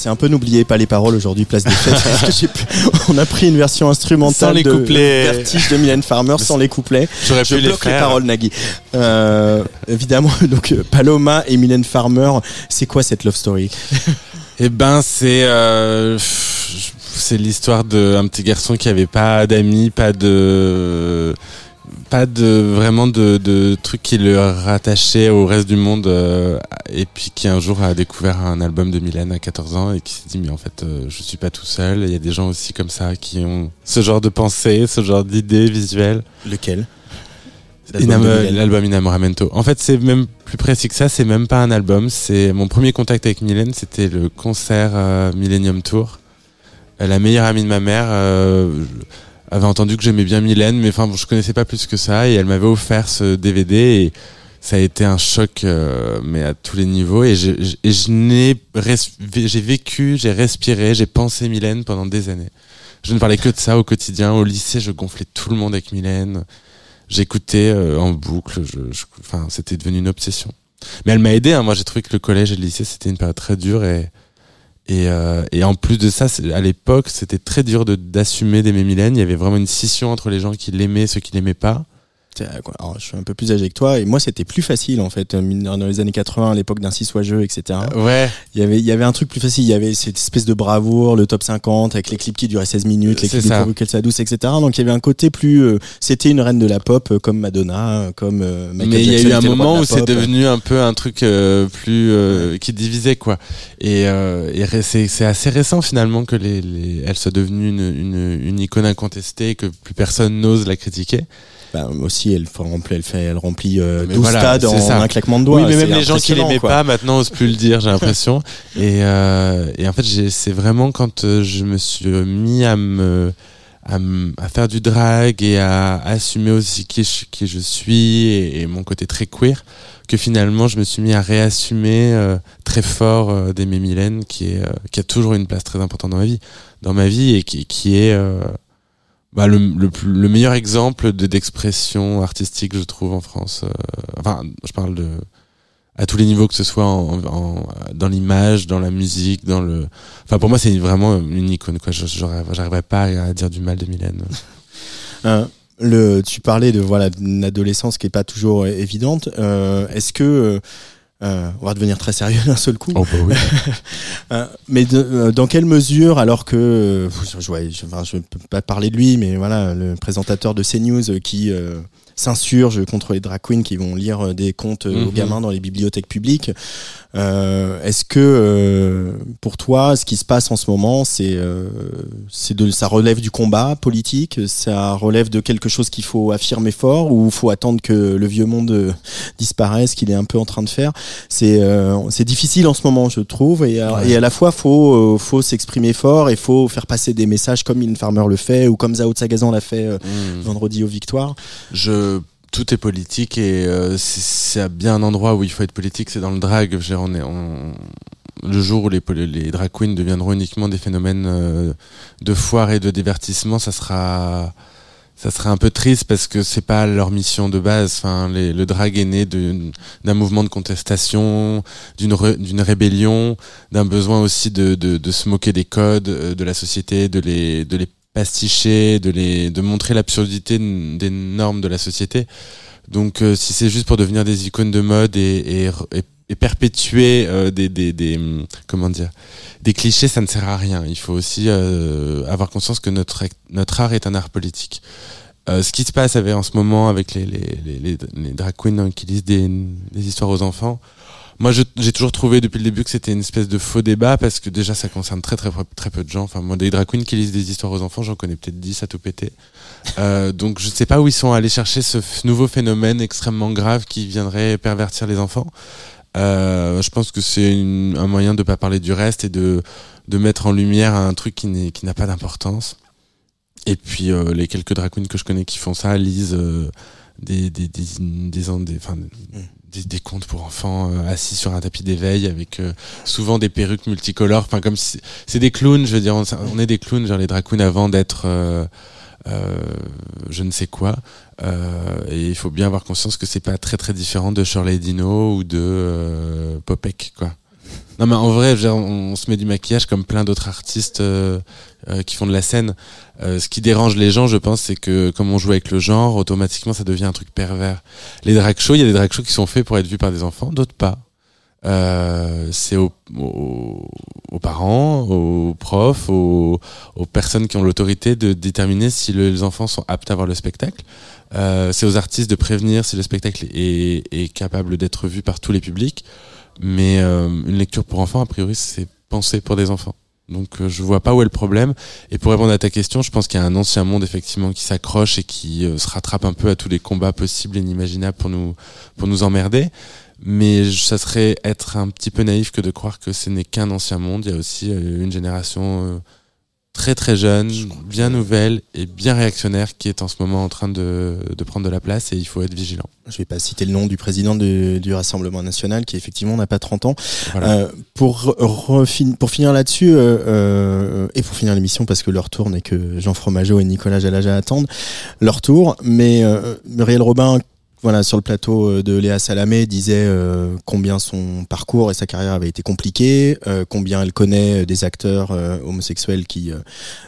C'est un peu n'oubliez pas les paroles aujourd'hui, place des fêtes. parce que j'ai pu- On a pris une version instrumentale Sans les de couplets. Vertige de Mylène Farmer sans les couplets. J'aurais Je pu les bloque les, paroles, Nagui. Euh, évidemment, donc euh, Paloma et Mylène Farmer, c'est quoi cette love story? Eh ben, c'est euh, c'est l'histoire d'un petit garçon qui avait pas d'amis, pas de pas de vraiment de, de trucs qui le rattachaient au reste du monde euh, et puis qui un jour a découvert un album de Mylène à 14 ans et qui s'est dit mais en fait euh, je suis pas tout seul il y a des gens aussi comme ça qui ont ce genre de pensée ce genre d'idées visuelles Lequel? L'album Inamoramento. En fait, c'est même plus précis que ça. C'est même pas un album. C'est mon premier contact avec Mylène. C'était le concert euh, Millennium Tour. La meilleure amie de ma mère avait entendu que j'aimais bien Mylène, mais enfin, bon, je connaissais pas plus que ça. Et elle m'avait offert ce DVD et ça a été un choc, euh, mais à tous les niveaux. Et je, je- je n'ai j'ai vécu, j'ai respiré, j'ai pensé Mylène pendant des années. Je ne parlais que de ça au quotidien. Au lycée, je gonflais tout le monde avec Mylène. J'écoutais euh, en boucle. Je, je- enfin, c'était devenu une obsession. Mais elle m'a aidé. Hein. Moi, j'ai trouvé que le collège et le lycée, c'était une période très dure. Et, et, euh, et en plus de ça, à l'époque, c'était très dur d'assumer d'aimer Mylène. Il y avait vraiment une scission entre les gens qui l'aimaient et ceux qui l'aimaient pas. Quoi, alors, je suis un peu plus âgé que toi et moi c'était plus facile en fait euh, dans les années 80 à l'époque d'un 6 jeu etc Ouais. il y avait il y avait un truc plus facile il y avait cette espèce de bravoure le top 50 avec les clips qui duraient 16 minutes les clips dépourvus qu'elle soit douce etc donc il y avait un côté plus euh, c'était une reine de la pop euh, comme Madonna euh, comme euh, Michael mais il y a eu un de moment où c'est devenu un peu un truc euh, plus euh, qui divisait quoi. Et, euh, et c'est c'est assez récent finalement que les, les elle soit devenue une, une, une icône incontestée que plus personne n'ose la critiquer. Bah, aussi elle remplit elle fait elle remplit euh, Mais 12 voilà, stades en ça. un claquement de doigts oui, mais même les gens qui l'aimaient pas maintenant osent plus le dire, j'ai l'impression. et, euh, et en fait, c'est vraiment quand euh, je me suis mis à me à, faire du drag et à assumer aussi qui je, qui je suis et, et mon côté très queer que finalement je me suis mis à réassumer euh, très fort euh, d'aimer Mylène qui est euh, qui a toujours une place très importante dans ma vie dans ma vie et qui, qui est euh, bah, le, le, le meilleur exemple de d'expression artistique, je trouve, en France. euh, enfin, je parle de à tous les niveaux, que ce soit en, en- dans l'image, dans la musique, dans le. Enfin, pour moi, c'est vraiment une icône. Quoi. J'arriverais pas à dire du mal de Mylène. Euh, le, tu parlais de voilà d'une adolescence qui est pas toujours euh, évidente. Euh, Est-ce que euh, on va devenir très sérieux d'un seul coup Oh bah oui. Euh, mais de- euh, dans quelle mesure, alors que je, enfin, je peux pas parler de lui, mais voilà, le présentateur de CNews euh, qui euh, s'insurge contre les drag queens qui vont lire euh, des contes euh, aux Mhm. gamins dans les bibliothèques publiques. Euh, Est-ce que euh, pour toi, ce qui se passe en ce moment, c'est euh, c'est de ça relève du combat politique, ça relève de quelque chose qu'il faut affirmer fort, ou faut attendre que le vieux monde disparaisse, qu'il est un peu en train de faire? C'est euh, c'est difficile en ce moment, je trouve, et, à- Ouais. et à la fois faut faut s'exprimer fort et faut faire passer des messages comme Mylène Farmer le fait ou comme Zao de Sagazan l'a fait Mm. vendredi aux Victoires. Je tout est politique et euh, c'est- bien un endroit où il faut être politique, c'est dans le drag. On est, on- le jour où les, les drag queens deviendront uniquement des phénomènes euh, de foire et de divertissement, ça sera ça sera un peu triste parce que c'est pas leur mission de base. Enfin, les- le drag est né d'un mouvement de contestation, d'une rébellion, d'un besoin aussi de, de, de se moquer des codes euh, de la société, de les de les pasticher, de les de montrer l'absurdité des normes de la société. Donc, euh, si c'est juste pour devenir des icônes de mode et, et, et, perpétuer euh, des, des, des hum, comment dire des clichés, ça ne sert à rien. Il faut aussi euh, avoir conscience que notre notre art est un art politique. Euh, ce qui se passe avec, en ce moment avec les, les, les, les, les drag queens hein, qui lisent des, des histoires aux enfants, moi j'ai toujours trouvé depuis le début que c'était une espèce de faux débat parce que déjà ça concerne très très très peu de gens. Enfin moi des drag qui lisent des histoires aux enfants, j'en connais peut-être 10 à tout péter. Euh, donc je sais pas où ils sont allés chercher ce nouveau phénomène extrêmement grave qui viendrait pervertir les enfants. Euh, je pense que c'est un moyen de pas parler du reste et de de mettre en lumière un truc qui n'a pas d'importance. Et puis euh, les quelques drag que je connais qui font ça lisent euh, des des des des, des, des, des contes pour enfants euh, assis sur un tapis d'éveil avec euh, souvent des perruques multicolores. Enfin comme si- c'est des clowns. Je veux dire, on, est des clowns, genre les drag queens avant d'être euh, euh, je ne sais quoi. Euh, et il faut bien avoir conscience que c'est pas très très différent de Shirley Dino ou de euh, Popek quoi. Non mais en vrai, dire, on, se met du maquillage comme plein d'autres artistes euh, euh, qui font de la scène. Euh, ce qui dérange les gens, je pense, c'est que comme on joue avec le genre, automatiquement ça devient un truc pervers. Les drag shows, il y a des drag shows qui sont faits pour être vus par des enfants, d'autres pas. Euh, c'est aux, aux, aux parents, aux profs, aux, aux personnes qui ont l'autorité de déterminer si le- les enfants sont aptes à voir le spectacle. Euh, c'est aux artistes de prévenir si le spectacle est, est capable d'être vu par tous les publics. Mais euh, une lecture pour enfants, a priori, c'est pensé pour des enfants. Donc euh, je vois pas où est le problème. Et pour répondre à ta question, je pense qu'il y a un ancien monde effectivement qui s'accroche et qui euh, se rattrape un peu à tous les combats possibles et inimaginables pour nous pour nous emmerder. Mais ça serait être un petit peu naïf que de croire que ce n'est qu'un ancien monde. Il y a aussi euh, une génération euh, très très jeune, bien nouvelle et bien réactionnaire qui est en ce moment en train de, de prendre de la place et il faut être vigilant. Je vais pas citer le nom du président du, du Rassemblement national qui effectivement n'a pas 30 ans. Voilà. Euh, pour, pour finir là-dessus, euh, euh, et pour finir l'émission, parce que leur tour n'est que Jean Fromageau et Nicolas Jalaja attendent leur tour, mais euh, Muriel Robin, voilà, sur le plateau euh, de Léa Salamé, disait euh, combien son parcours et sa carrière avaient été compliqués, euh, combien elle connaît des acteurs euh, homosexuels qui euh,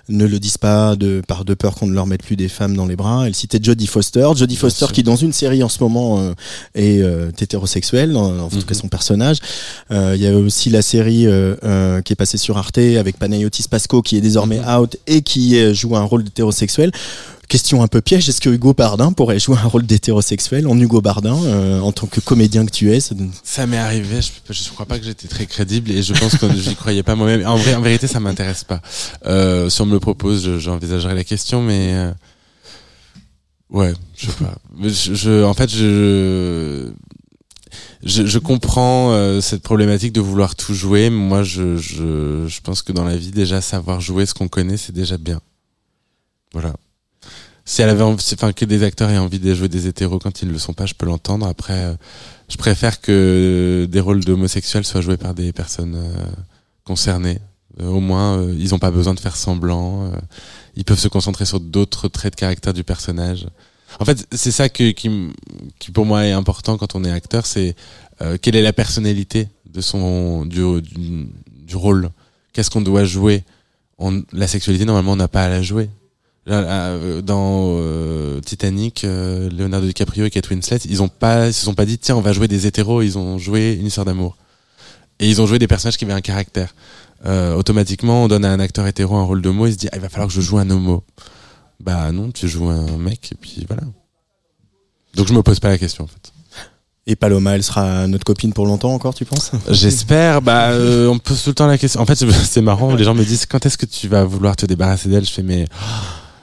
ne le disent pas de par de peur qu'on ne leur mette plus des femmes dans les bras. Elle citait Jodie Foster, Jodie Foster qui dans une série en ce moment euh, est euh, hétérosexuelle, en, en tout Mhm. cas son personnage. Euh, Il y a aussi la série euh, euh, qui est passée sur Arte avec Panayotis Pasco qui est désormais Mhm. out et qui euh, joue un rôle d'hétérosexuel. Question un peu piège, est-ce que Hugo Bardin pourrait jouer un rôle d'hétérosexuel en Hugo Bardin euh, en tant que comédien que tu es? Ça m'est arrivé, je, je crois pas que j'étais très crédible et je pense que j'y croyais pas moi-même. En vrai, en vérité, ça m'intéresse pas. Euh, si on me le propose, je- j'envisagerai la question, mais euh, ouais, je sais pas. Je, je- en fait, je je, je comprends euh, cette problématique de vouloir tout jouer. Moi, je, je, je pense que dans la vie, déjà savoir jouer ce qu'on connaît, c'est déjà bien. Voilà. Si elle avait envie, enfin que des acteurs aient envie de jouer des hétéros quand ils ne le sont pas, je peux l'entendre. Après, euh, je préfère que des rôles d'homosexuels soient joués par des personnes euh, concernées. Euh, au moins, ils ont pas besoin de faire semblant. ils peuvent se concentrer sur d'autres traits de caractère du personnage. En fait, c'est ça que, qui, qui pour moi est important quand on est acteur, c'est quelle est la personnalité de son du, du, rôle? Qu'est-ce qu'on doit jouer? La sexualité, normalement, on n'a pas à la jouer. Là, euh, Dans euh, Titanic, euh, Leonardo DiCaprio et Kate Winslet, ils ont pas, ils se sont pas dit tiens, on va jouer des hétéros. Ils ont joué une histoire d'amour. Et ils ont joué des personnages qui avaient un caractère. Euh, automatiquement, on donne à un acteur hétéro un rôle d'homo, il se dit ah, il va falloir que je joue un homo. Bah non, tu joues un mec et puis voilà. Donc je me pose pas la question en fait. Et Paloma, elle sera notre copine pour longtemps encore, tu penses? J'espère. Bah, euh, on me pose tout le temps la question. En fait, c'est marrant. Les gens me disent quand est-ce que tu vas vouloir te débarrasser d'elle? Je fais mais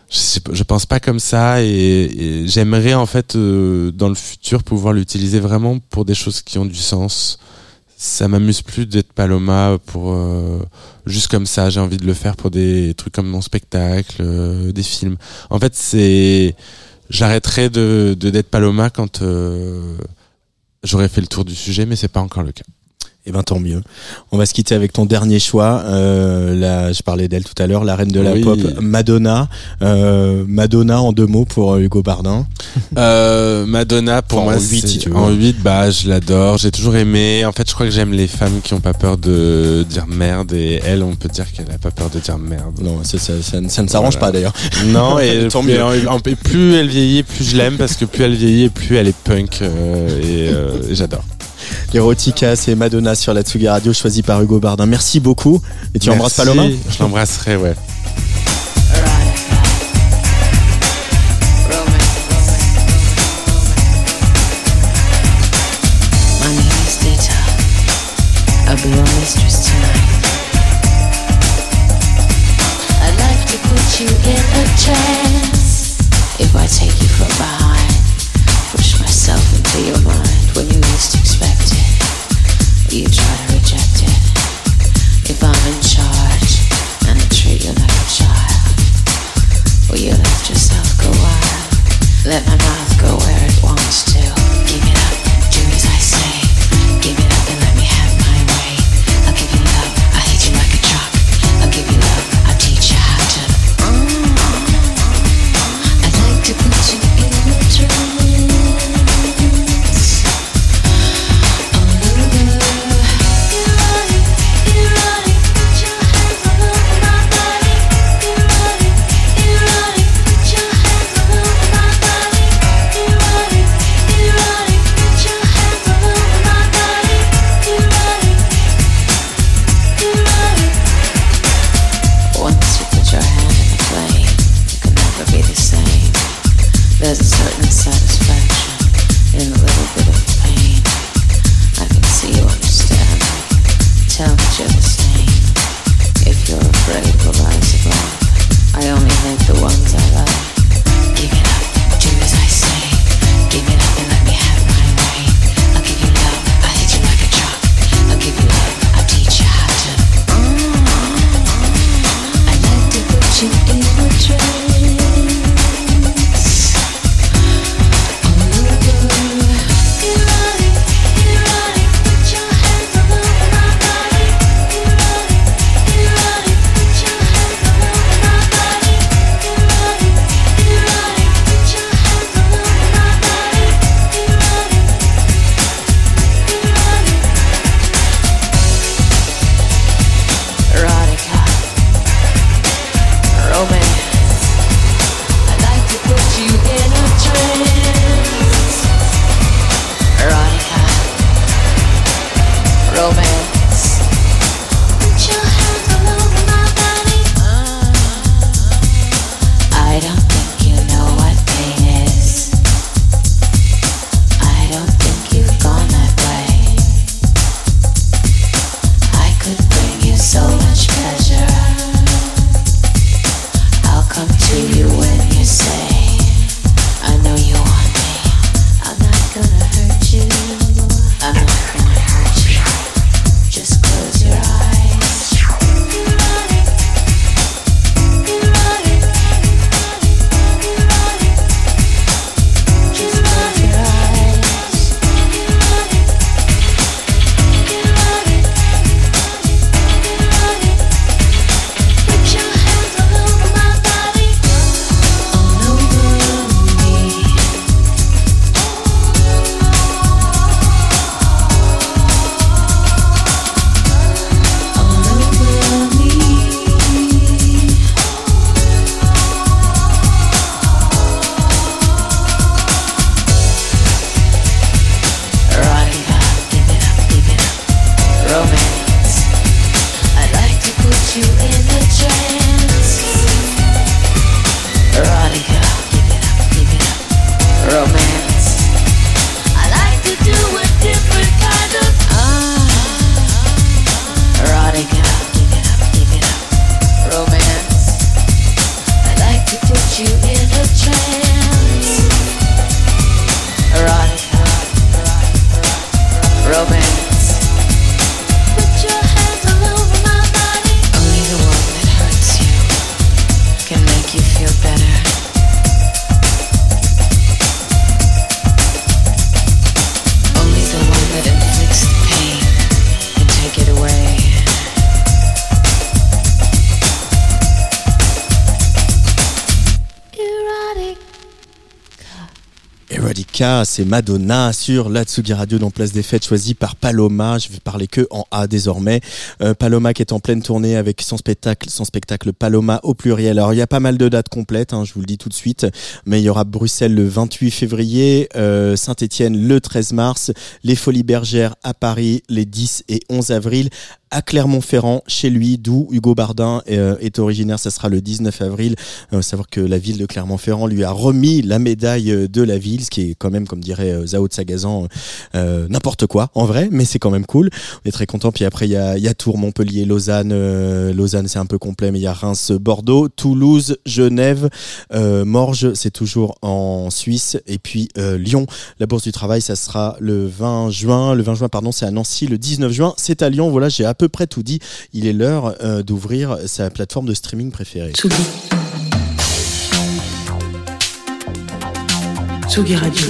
je, je pense pas comme ça et, j'aimerais en fait euh, dans le futur pouvoir l'utiliser vraiment pour des choses qui ont du sens. Ça m'amuse plus d'être Paloma pour euh, juste comme ça. J'ai envie de le faire pour des trucs comme mon spectacle, euh, des films. En fait, c'est j'arrêterai de d'être Paloma quand euh, j'aurais fait le tour du sujet, mais c'est pas encore le cas. Eh ben tant mieux. On va se quitter avec ton dernier choix. Euh, là, je parlais d'elle tout à l'heure, la reine de la Oui. pop, Madonna. Euh, Madonna en deux mots pour euh, Hugo Bardin. Euh, Madonna, pour moi, en huit, c'est- si tu veux. En 8, bah, je l'adore. J'ai toujours aimé. En fait, je crois que j'aime les femmes qui ont pas peur de dire merde. Et elle, on peut dire qu'elle a pas peur de dire merde. Non, ça, ça, ça, ça ne s'arrange Voilà. pas d'ailleurs. Non, et, Tant plus, mieux. en- plus elle vieillit, plus je l'aime parce que plus elle vieillit, plus elle est punk euh, et, euh, et j'adore. Erotica, c'est Madonna sur la Tsugi Radio, choisi par Hugo Bardin. Merci beaucoup. Et tu embrasses Paloma Je l'embrasserai, ouais. C'est Madonna sur la Tsugi Radio dans Place des Fêtes, choisi par Paloma. Je vais parler que en A désormais. Euh, Paloma qui est en pleine tournée avec son spectacle, son spectacle Paloma au pluriel. Alors il y a pas mal de dates complètes, hein, je vous le dis tout de suite, mais il y aura Bruxelles le 28 février, euh, Saint-Étienne le 13 mars, les Folies Bergères à Paris les 10 et 11 avril, à Clermont-Ferrand, chez lui, d'où Hugo Bardin euh, est originaire. Ça sera le 19 avril. Euh, savoir que la ville de Clermont-Ferrand lui a remis la médaille euh, de la ville, ce qui est quand même, comme dirait euh, Zao de Sagazan, euh, n'importe quoi en vrai, mais c'est quand même cool. On est très content. Puis après, il y a, y a Tours, Montpellier, Lausanne. euh, Lausanne, c'est un peu complet, mais il y a Reims, Bordeaux, Toulouse, Genève, Morges, c'est toujours en Suisse. Et puis Lyon, la Bourse du Travail, ça sera le 20 juin. Le 20 juin, pardon, c'est à Nancy. Le 19 juin, c'est à Lyon. Voilà, j'ai peu près tout dit. Il est l'heure euh, d'ouvrir sa plateforme de streaming préférée. Tsugi. Tsugi Radio.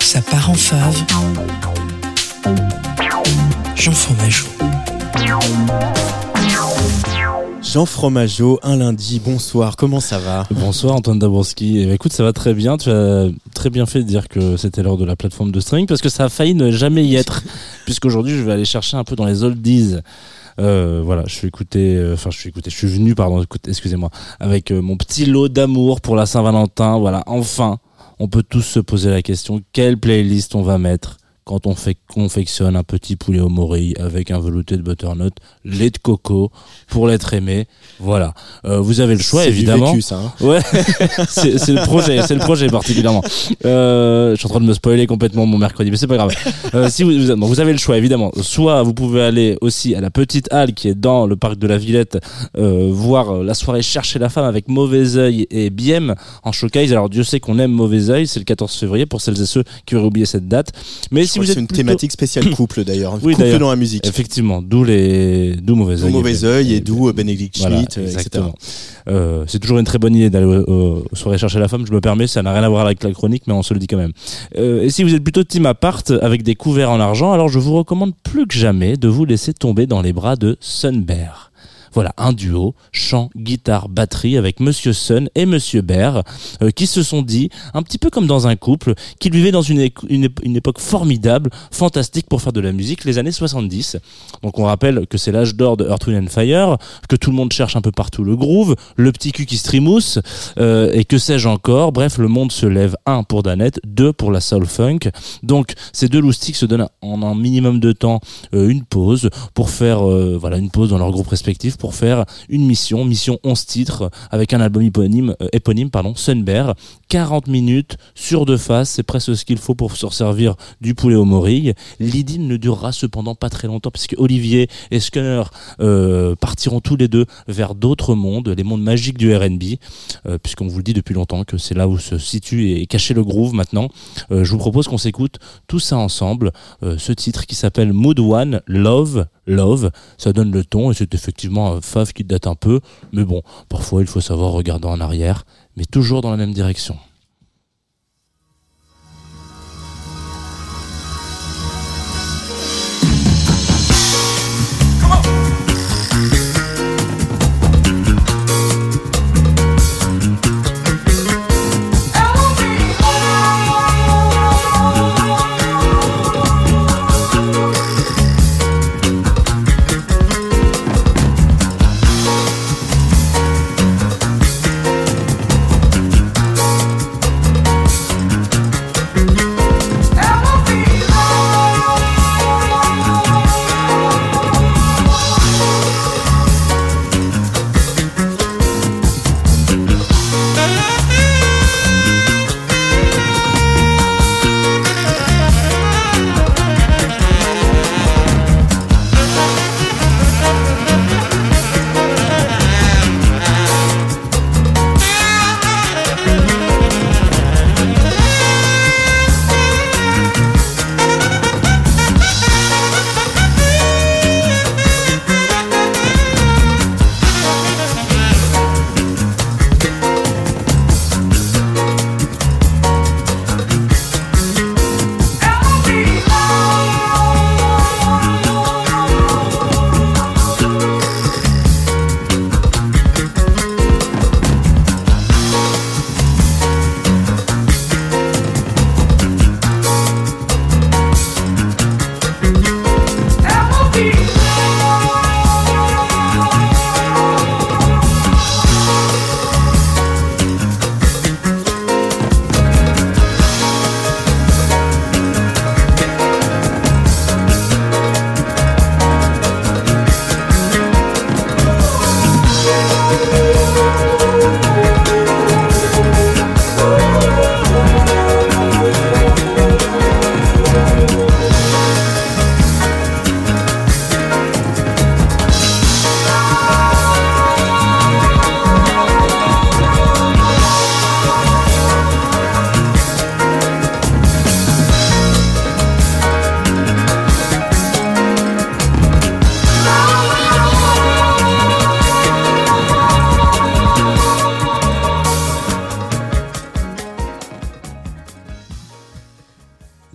Ça part en fave. Jean Fromageau. Jean Fromageau, un lundi, bonsoir, comment ça va Bonsoir Antoine Dabrowski. Eh ben, écoute, ça va très bien. Tu as très bien fait de dire que c'était l'heure de la plateforme de streaming parce que ça a failli ne jamais y être. Puisqu'aujourd'hui, je vais aller chercher un peu dans les oldies. Euh, voilà, je suis écouté, euh, enfin je suis écouté, je suis venu, pardon, excusez-moi, avec euh, mon petit lot d'amour pour la Saint-Valentin. Voilà, enfin, on peut tous se poser la question quelle playlist on va mettre quand on fait confectionne un petit poulet au morille avec un velouté de butternut, lait de coco pour l'être aimé. Voilà, Euh, vous avez le choix C'est évidemment. ça, hein. Ouais, c'est c'est le projet, c'est le projet particulièrement. Euh, je suis en train de me spoiler complètement mon mercredi, mais c'est pas grave. Euh, si vous, vous, vous avez le choix évidemment. Soit vous pouvez aller aussi à la petite halle qui est dans le parc de la Villette, euh, voir la soirée chercher la femme avec Mauvais œil et Biem en showcase. Alors Dieu sait qu'on aime Mauvais œil, c'est le 14 février pour celles et ceux qui auraient oublié cette date. Mais si vous êtes c'est une plutôt- thématique spéciale couple d'ailleurs. Oui, couple dans la musique. Effectivement, d'où les d'où Mauvais D'où œil. Mauvais œil et d'où, euh, Bénédicte Voilà, Schmitt, euh, etc. exactement. Euh, c'est toujours une très bonne idée d'aller au- au- aux soirées chercher la femme. Je me permets, ça n'a rien à voir avec la chronique, mais on se le dit quand même. Et si vous êtes plutôt team appart avec des couverts en argent, alors je vous recommande plus que jamais de vous laisser tomber dans les bras de Sunbear. Voilà, un duo, chant, guitare, batterie avec Monsieur Sun et Monsieur Bear, euh, qui se sont dit, un petit peu comme dans un couple, qu'ils vivaient dans une, une, une époque formidable, fantastique pour faire de la musique, les années 70. Donc on rappelle que c'est l'âge d'or de Earth, Wind and Fire, que tout le monde cherche un peu partout le groove, le petit cul qui streamousse, euh, et que sais-je encore. Bref, le monde se lève, un pour Danette, deux pour la soul funk. Donc ces deux loustiques se donnent en un minimum de temps euh, une pause pour faire euh, voilà une pause dans leur groupe respectif pour faire une mission, mission 11 titres avec un album éponyme, euh, éponyme pardon, Sunbear, 40 minutes sur deux faces, c'est presque ce qu'il faut pour se servir du poulet au morille. L'idylle ne durera cependant pas très longtemps puisque Olivier et Scunner euh, partiront tous les deux vers d'autres mondes, les mondes magiques du R&B, euh, puisqu'on vous le dit depuis longtemps que c'est là où se situe et caché le groove maintenant. Je vous propose qu'on s'écoute tout ça ensemble, ce titre qui s'appelle Mood One, Love, Love, ça donne le ton et c'est effectivement un fave qui date un peu, mais bon, parfois il faut savoir regarder en arrière, mais toujours dans la même direction.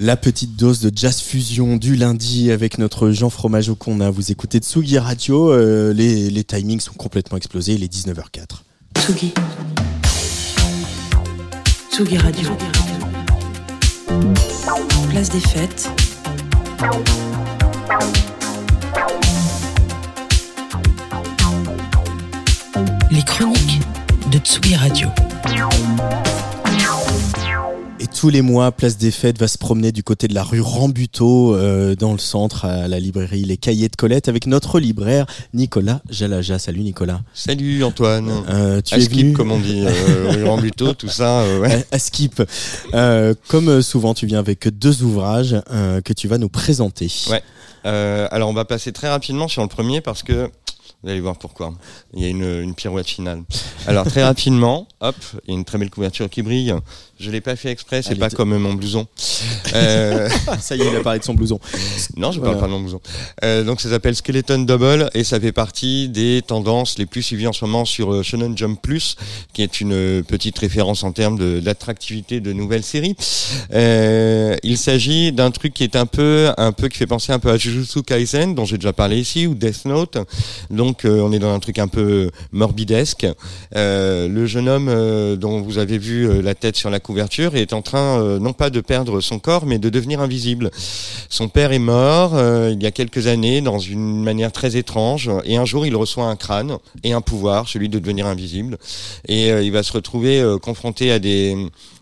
La petite dose de jazz fusion du lundi avec notre Jean Fromageau qu'on a. Vous écoutez Tsugi Radio. euh, les, timings sont complètement explosés. Il est 19h04. Tsugi. Tsugi Radio. Place des fêtes. Les chroniques de Tsugi Radio. Tous les mois, Place des Fêtes va se promener du côté de la rue Rambuteau, euh, dans le centre, à la librairie Les Cahiers de Colette, avec notre libraire Nicolas Jalaja. Salut Nicolas. Salut Antoine. Euh, tu à es skip, venu comme on dit, euh, rue Rambuteau, tout ça. ouais. à, à Skip. Comme souvent, tu viens avec deux ouvrages que tu vas nous présenter. Ouais. Alors on va passer très rapidement sur le premier parce que vous allez voir pourquoi. Il y a une, une pirouette finale. Alors très rapidement, hop, il y a une très belle couverture qui brille. Je l'ai pas fait exprès, c'est pas comme mon blouson. Euh, Ça y est, il a parlé de son blouson. non, je Voilà. parle pas de mon blouson. Euh, donc ça s'appelle Skeleton Double et ça fait partie des tendances les plus suivies en ce moment sur euh, Shonen Jump Plus, qui est une euh, petite référence en termes d'attractivité de, nouvelles séries. Euh, il s'agit d'un truc qui est un peu, un peu qui fait penser un peu à Jujutsu Kaisen, dont j'ai déjà parlé ici, ou Death Note. Donc euh, on est dans un truc un peu morbidesque. Euh, le jeune homme dont vous avez vu la tête sur la couverture est en train euh, non pas de perdre son corps, mais de devenir invisible. Son père est mort euh, il y a quelques années dans une manière très étrange et un jour il reçoit un crâne et un pouvoir, celui de devenir invisible et euh, il va se retrouver confronté à des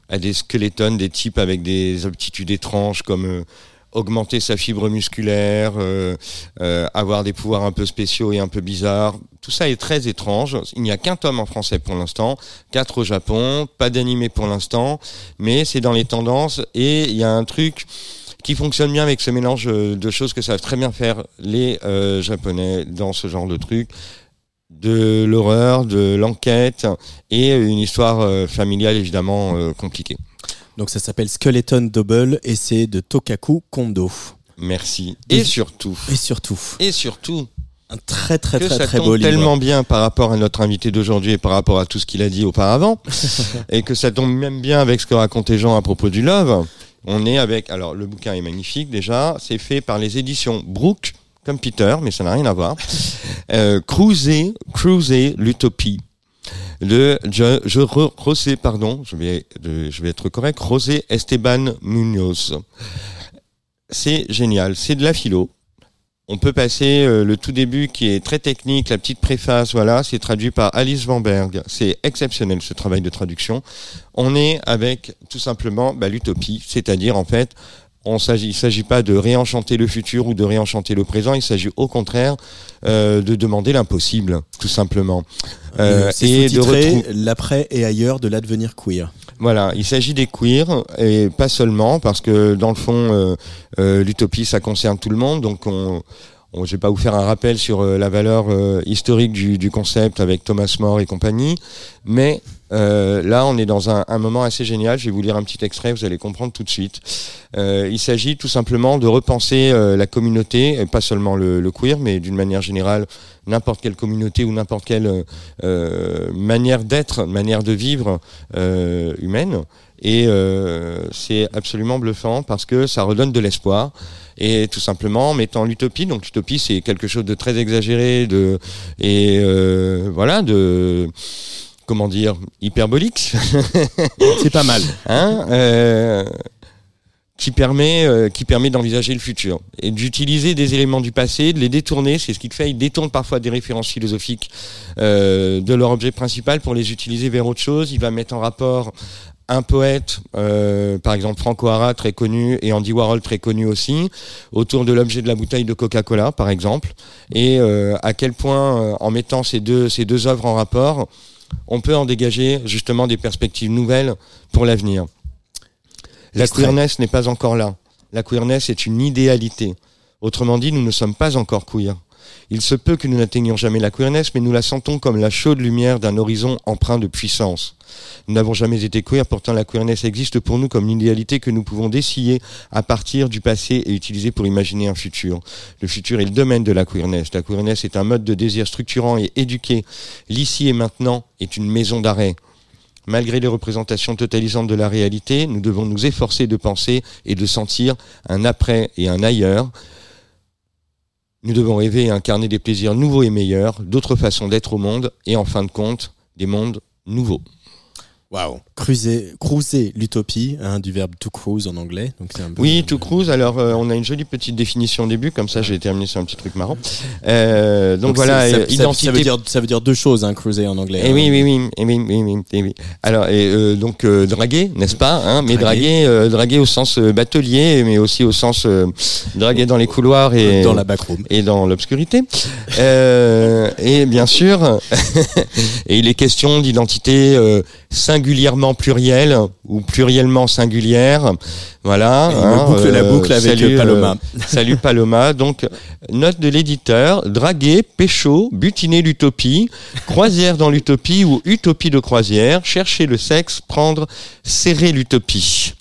à des squelettons, des types avec des aptitudes étranges comme augmenter sa fibre musculaire, euh, euh, avoir des pouvoirs un peu spéciaux et un peu bizarres. Tout ça est très étrange. Il n'y a qu'un tome en français pour l'instant, quatre au Japon, pas d'animé pour l'instant, mais c'est dans les tendances et il y a un truc qui fonctionne bien avec ce mélange euh, de choses que savent très bien faire les Japonais dans ce genre de truc de l'horreur, de l'enquête et une histoire familiale évidemment compliquée. Donc ça s'appelle Skeleton Double et c'est de Tokaku Kondo. Merci. Et surtout, Et surtout, et surtout, un très très que très ça très tombe beau livre. tellement bien par rapport à notre invité d'aujourd'hui et par rapport à tout ce qu'il a dit auparavant, et que ça tombe même bien avec ce que racontait Jean à propos du Love. On est avec, alors le bouquin est magnifique déjà, c'est fait par les éditions Brooke, comme Peter, mais ça n'a rien à voir. Euh, Cruiser, Cruiser, l'utopie. De je, José, pardon, je vais, être correct, José Esteban Munoz. C'est génial, c'est de la philo. On peut passer euh, le tout début qui est très technique, la petite préface, voilà, c'est traduit par Alice Van Berg. C'est exceptionnel ce travail de traduction. On est avec tout simplement bah, l'utopie, c'est-à-dire en fait, on s'agit, il s'agit pas de réenchanter le futur ou de réenchanter le présent, il s'agit au contraire euh, de demander l'impossible, tout simplement. Euh, Euh, c'est et de L'après et ailleurs de l'advenir queer. voilà, il s'agit des queers et pas seulement parce que dans le fond, euh, l'utopie ça concerne tout le monde. Donc on, je vais pas vous faire un rappel sur la valeur historique du, du concept avec Thomas More et compagnie, mais euh, là on est dans un, un moment assez génial. Je vais vous lire un petit extrait, vous allez comprendre tout de suite. Euh, il s'agit tout simplement de repenser euh, la communauté, et pas seulement le, le queer, mais d'une manière générale n'importe quelle communauté ou n'importe quelle euh, manière d'être, manière de vivre euh, humaine. Et c'est absolument bluffant parce que ça redonne de l'espoir. Et tout simplement en mettant l'utopie, donc l'utopie c'est quelque chose de très exagéré, de et voilà de comment dire hyperbolique, C'est pas mal. hein, euh, qui permet euh, qui permet d'envisager le futur et d'utiliser des éléments du passé, de les détourner. C'est ce qu'il fait. Il détourne parfois des références philosophiques euh, de leur objet principal pour les utiliser vers autre chose. Il va mettre en rapport un poète, euh, par exemple Franco Hara, très connu, et Andy Warhol, très connu aussi, autour de l'objet de la bouteille de Coca-Cola, par exemple, et euh, à quel point, euh, en mettant ces deux, ces deux œuvres en rapport, on peut en dégager justement des perspectives nouvelles pour l'avenir. La queerness n'est pas encore là. La queerness est une idéalité. Autrement dit, nous ne sommes pas encore queer. Il se peut que nous n'atteignions jamais la queerness, mais nous la sentons comme la chaude lumière d'un horizon empreint de puissance. Nous n'avons jamais été queer, pourtant la queerness existe pour nous comme une idéalité que nous pouvons dessiller à partir du passé et utiliser pour imaginer un futur. Le futur est le domaine de la queerness. La queerness est un mode de désir structurant et éduqué. L'ici et maintenant est une maison d'arrêt. Malgré les représentations totalisantes de la réalité, nous devons nous efforcer de penser et de sentir un après et un ailleurs. Nous devons rêver et incarner des plaisirs nouveaux et meilleurs, d'autres façons d'être au monde et en fin de compte, des mondes nouveaux. Waouh. Cruiser, cruiser l'utopie, hein, du verbe to cruise en anglais. Donc c'est un peu- Oui, to cruise. Alors, euh, on a une jolie petite définition au début, comme ça, j'ai terminé sur un petit truc marrant. Euh, donc, voilà, ça, identité. ça veut dire, ça veut dire deux choses, hein, cruiser en anglais. Et hein. oui, oui, oui, et oui, oui, oui, et oui. Alors, et, euh, donc euh, draguer, n'est-ce pas hein, Mais Draguer. draguer, draguer au sens batelier, mais aussi au sens draguer dans les couloirs et Dans la backroom. et dans l'obscurité. Et bien sûr, et il est question d'identité euh, plurielle ou pluriellement singulière. Voilà. Me boucle la boucle avec, salut, euh, Paloma. salut Paloma. Donc, note de l'éditeur, draguer, pécho, butiner l'utopie, croisière dans l'utopie ou utopie de croisière, chercher le sexe, prendre, serrer l'utopie.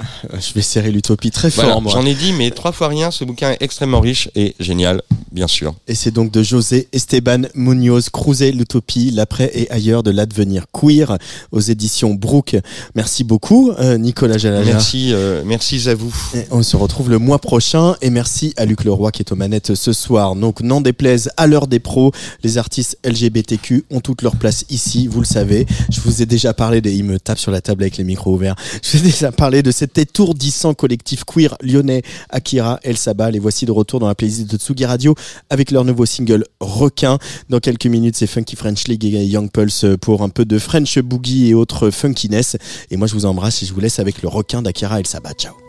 Euh, Je vais serrer l'utopie très fort, Voilà, moi. j'en ai dit, mais trois fois rien, ce bouquin est extrêmement riche et génial, bien sûr. Et c'est donc de José Esteban Munoz, Cruiser l'utopie, l'après et ailleurs de l'advenir queer aux éditions Brook. Merci beaucoup, euh, Nicolas Jalala. Merci, euh, merci à vous. Et on se retrouve le mois prochain et merci à Luc Leroy qui est aux manettes ce soir. Donc n'en déplaise à l'heure des pros, les artistes LGBTQ ont toute leur place ici, vous le savez. Je vous ai déjà parlé des, il me tape sur la table avec les micros ouverts. Je vous ai déjà parlé de cet étourdissant collectif queer lyonnais Akira El Saba. Les voici de retour dans la playlist de Tsugi Radio avec leur nouveau single Requin. Dans quelques minutes, c'est Funky French League et Young Pulse pour un peu de French Boogie et autres funkiness. Et moi, je vous embrasse et je vous laisse avec le requin d'Akira El Saba. Ciao.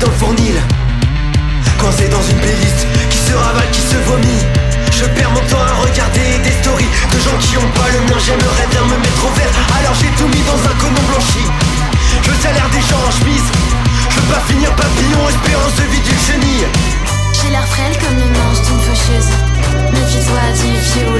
Dans le fournil. Coincé dans une playlist qui se ravale, qui se vomit Je perds mon temps à regarder des stories De gens qui ont pas le mien, j'aimerais bien me mettre au vert. Alors j'ai tout mis dans un conon blanchi. Le salaire des gens en chemise. Je veux pas finir papillon, espérance de vie d'une chenille J'ai l'air frêle comme le manche d'une faucheuse. Méfie-toi du fioul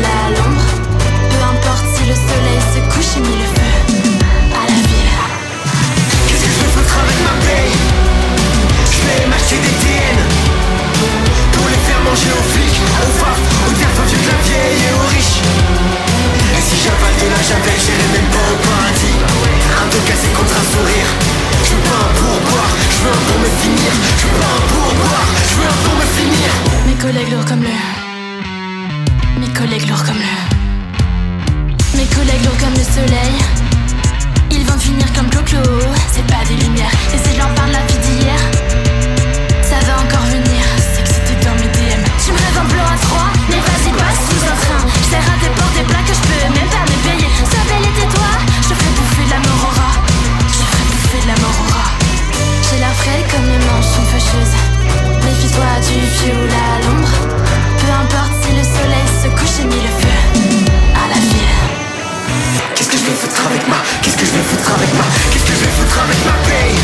manger aux flics, aux faf, aux terres la vieille et aux riches Et si j'avale de la javel, j'irai même pas au paradis Un dos cassé contre un sourire Je veux pas un pourboire, je veux un pour me finir Je veux pas un pourboire, je veux un pour me finir Mes collègues lourds comme le. Mes collègues lourds comme le. Mes collègues lourds comme le soleil. Ils vont finir comme Clo-Clo. C'est pas des lumières. Si avec ma paye.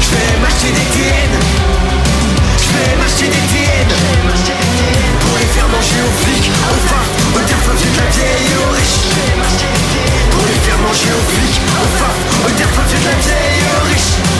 Je vais m'acheter des TN Je vais m'acheter des TN Pour les faire manger aux flics, aux faf, aux terres de la vieille aux riches. Pour les faire manger aux flics, aux faf, aux terres de la vieille aux riches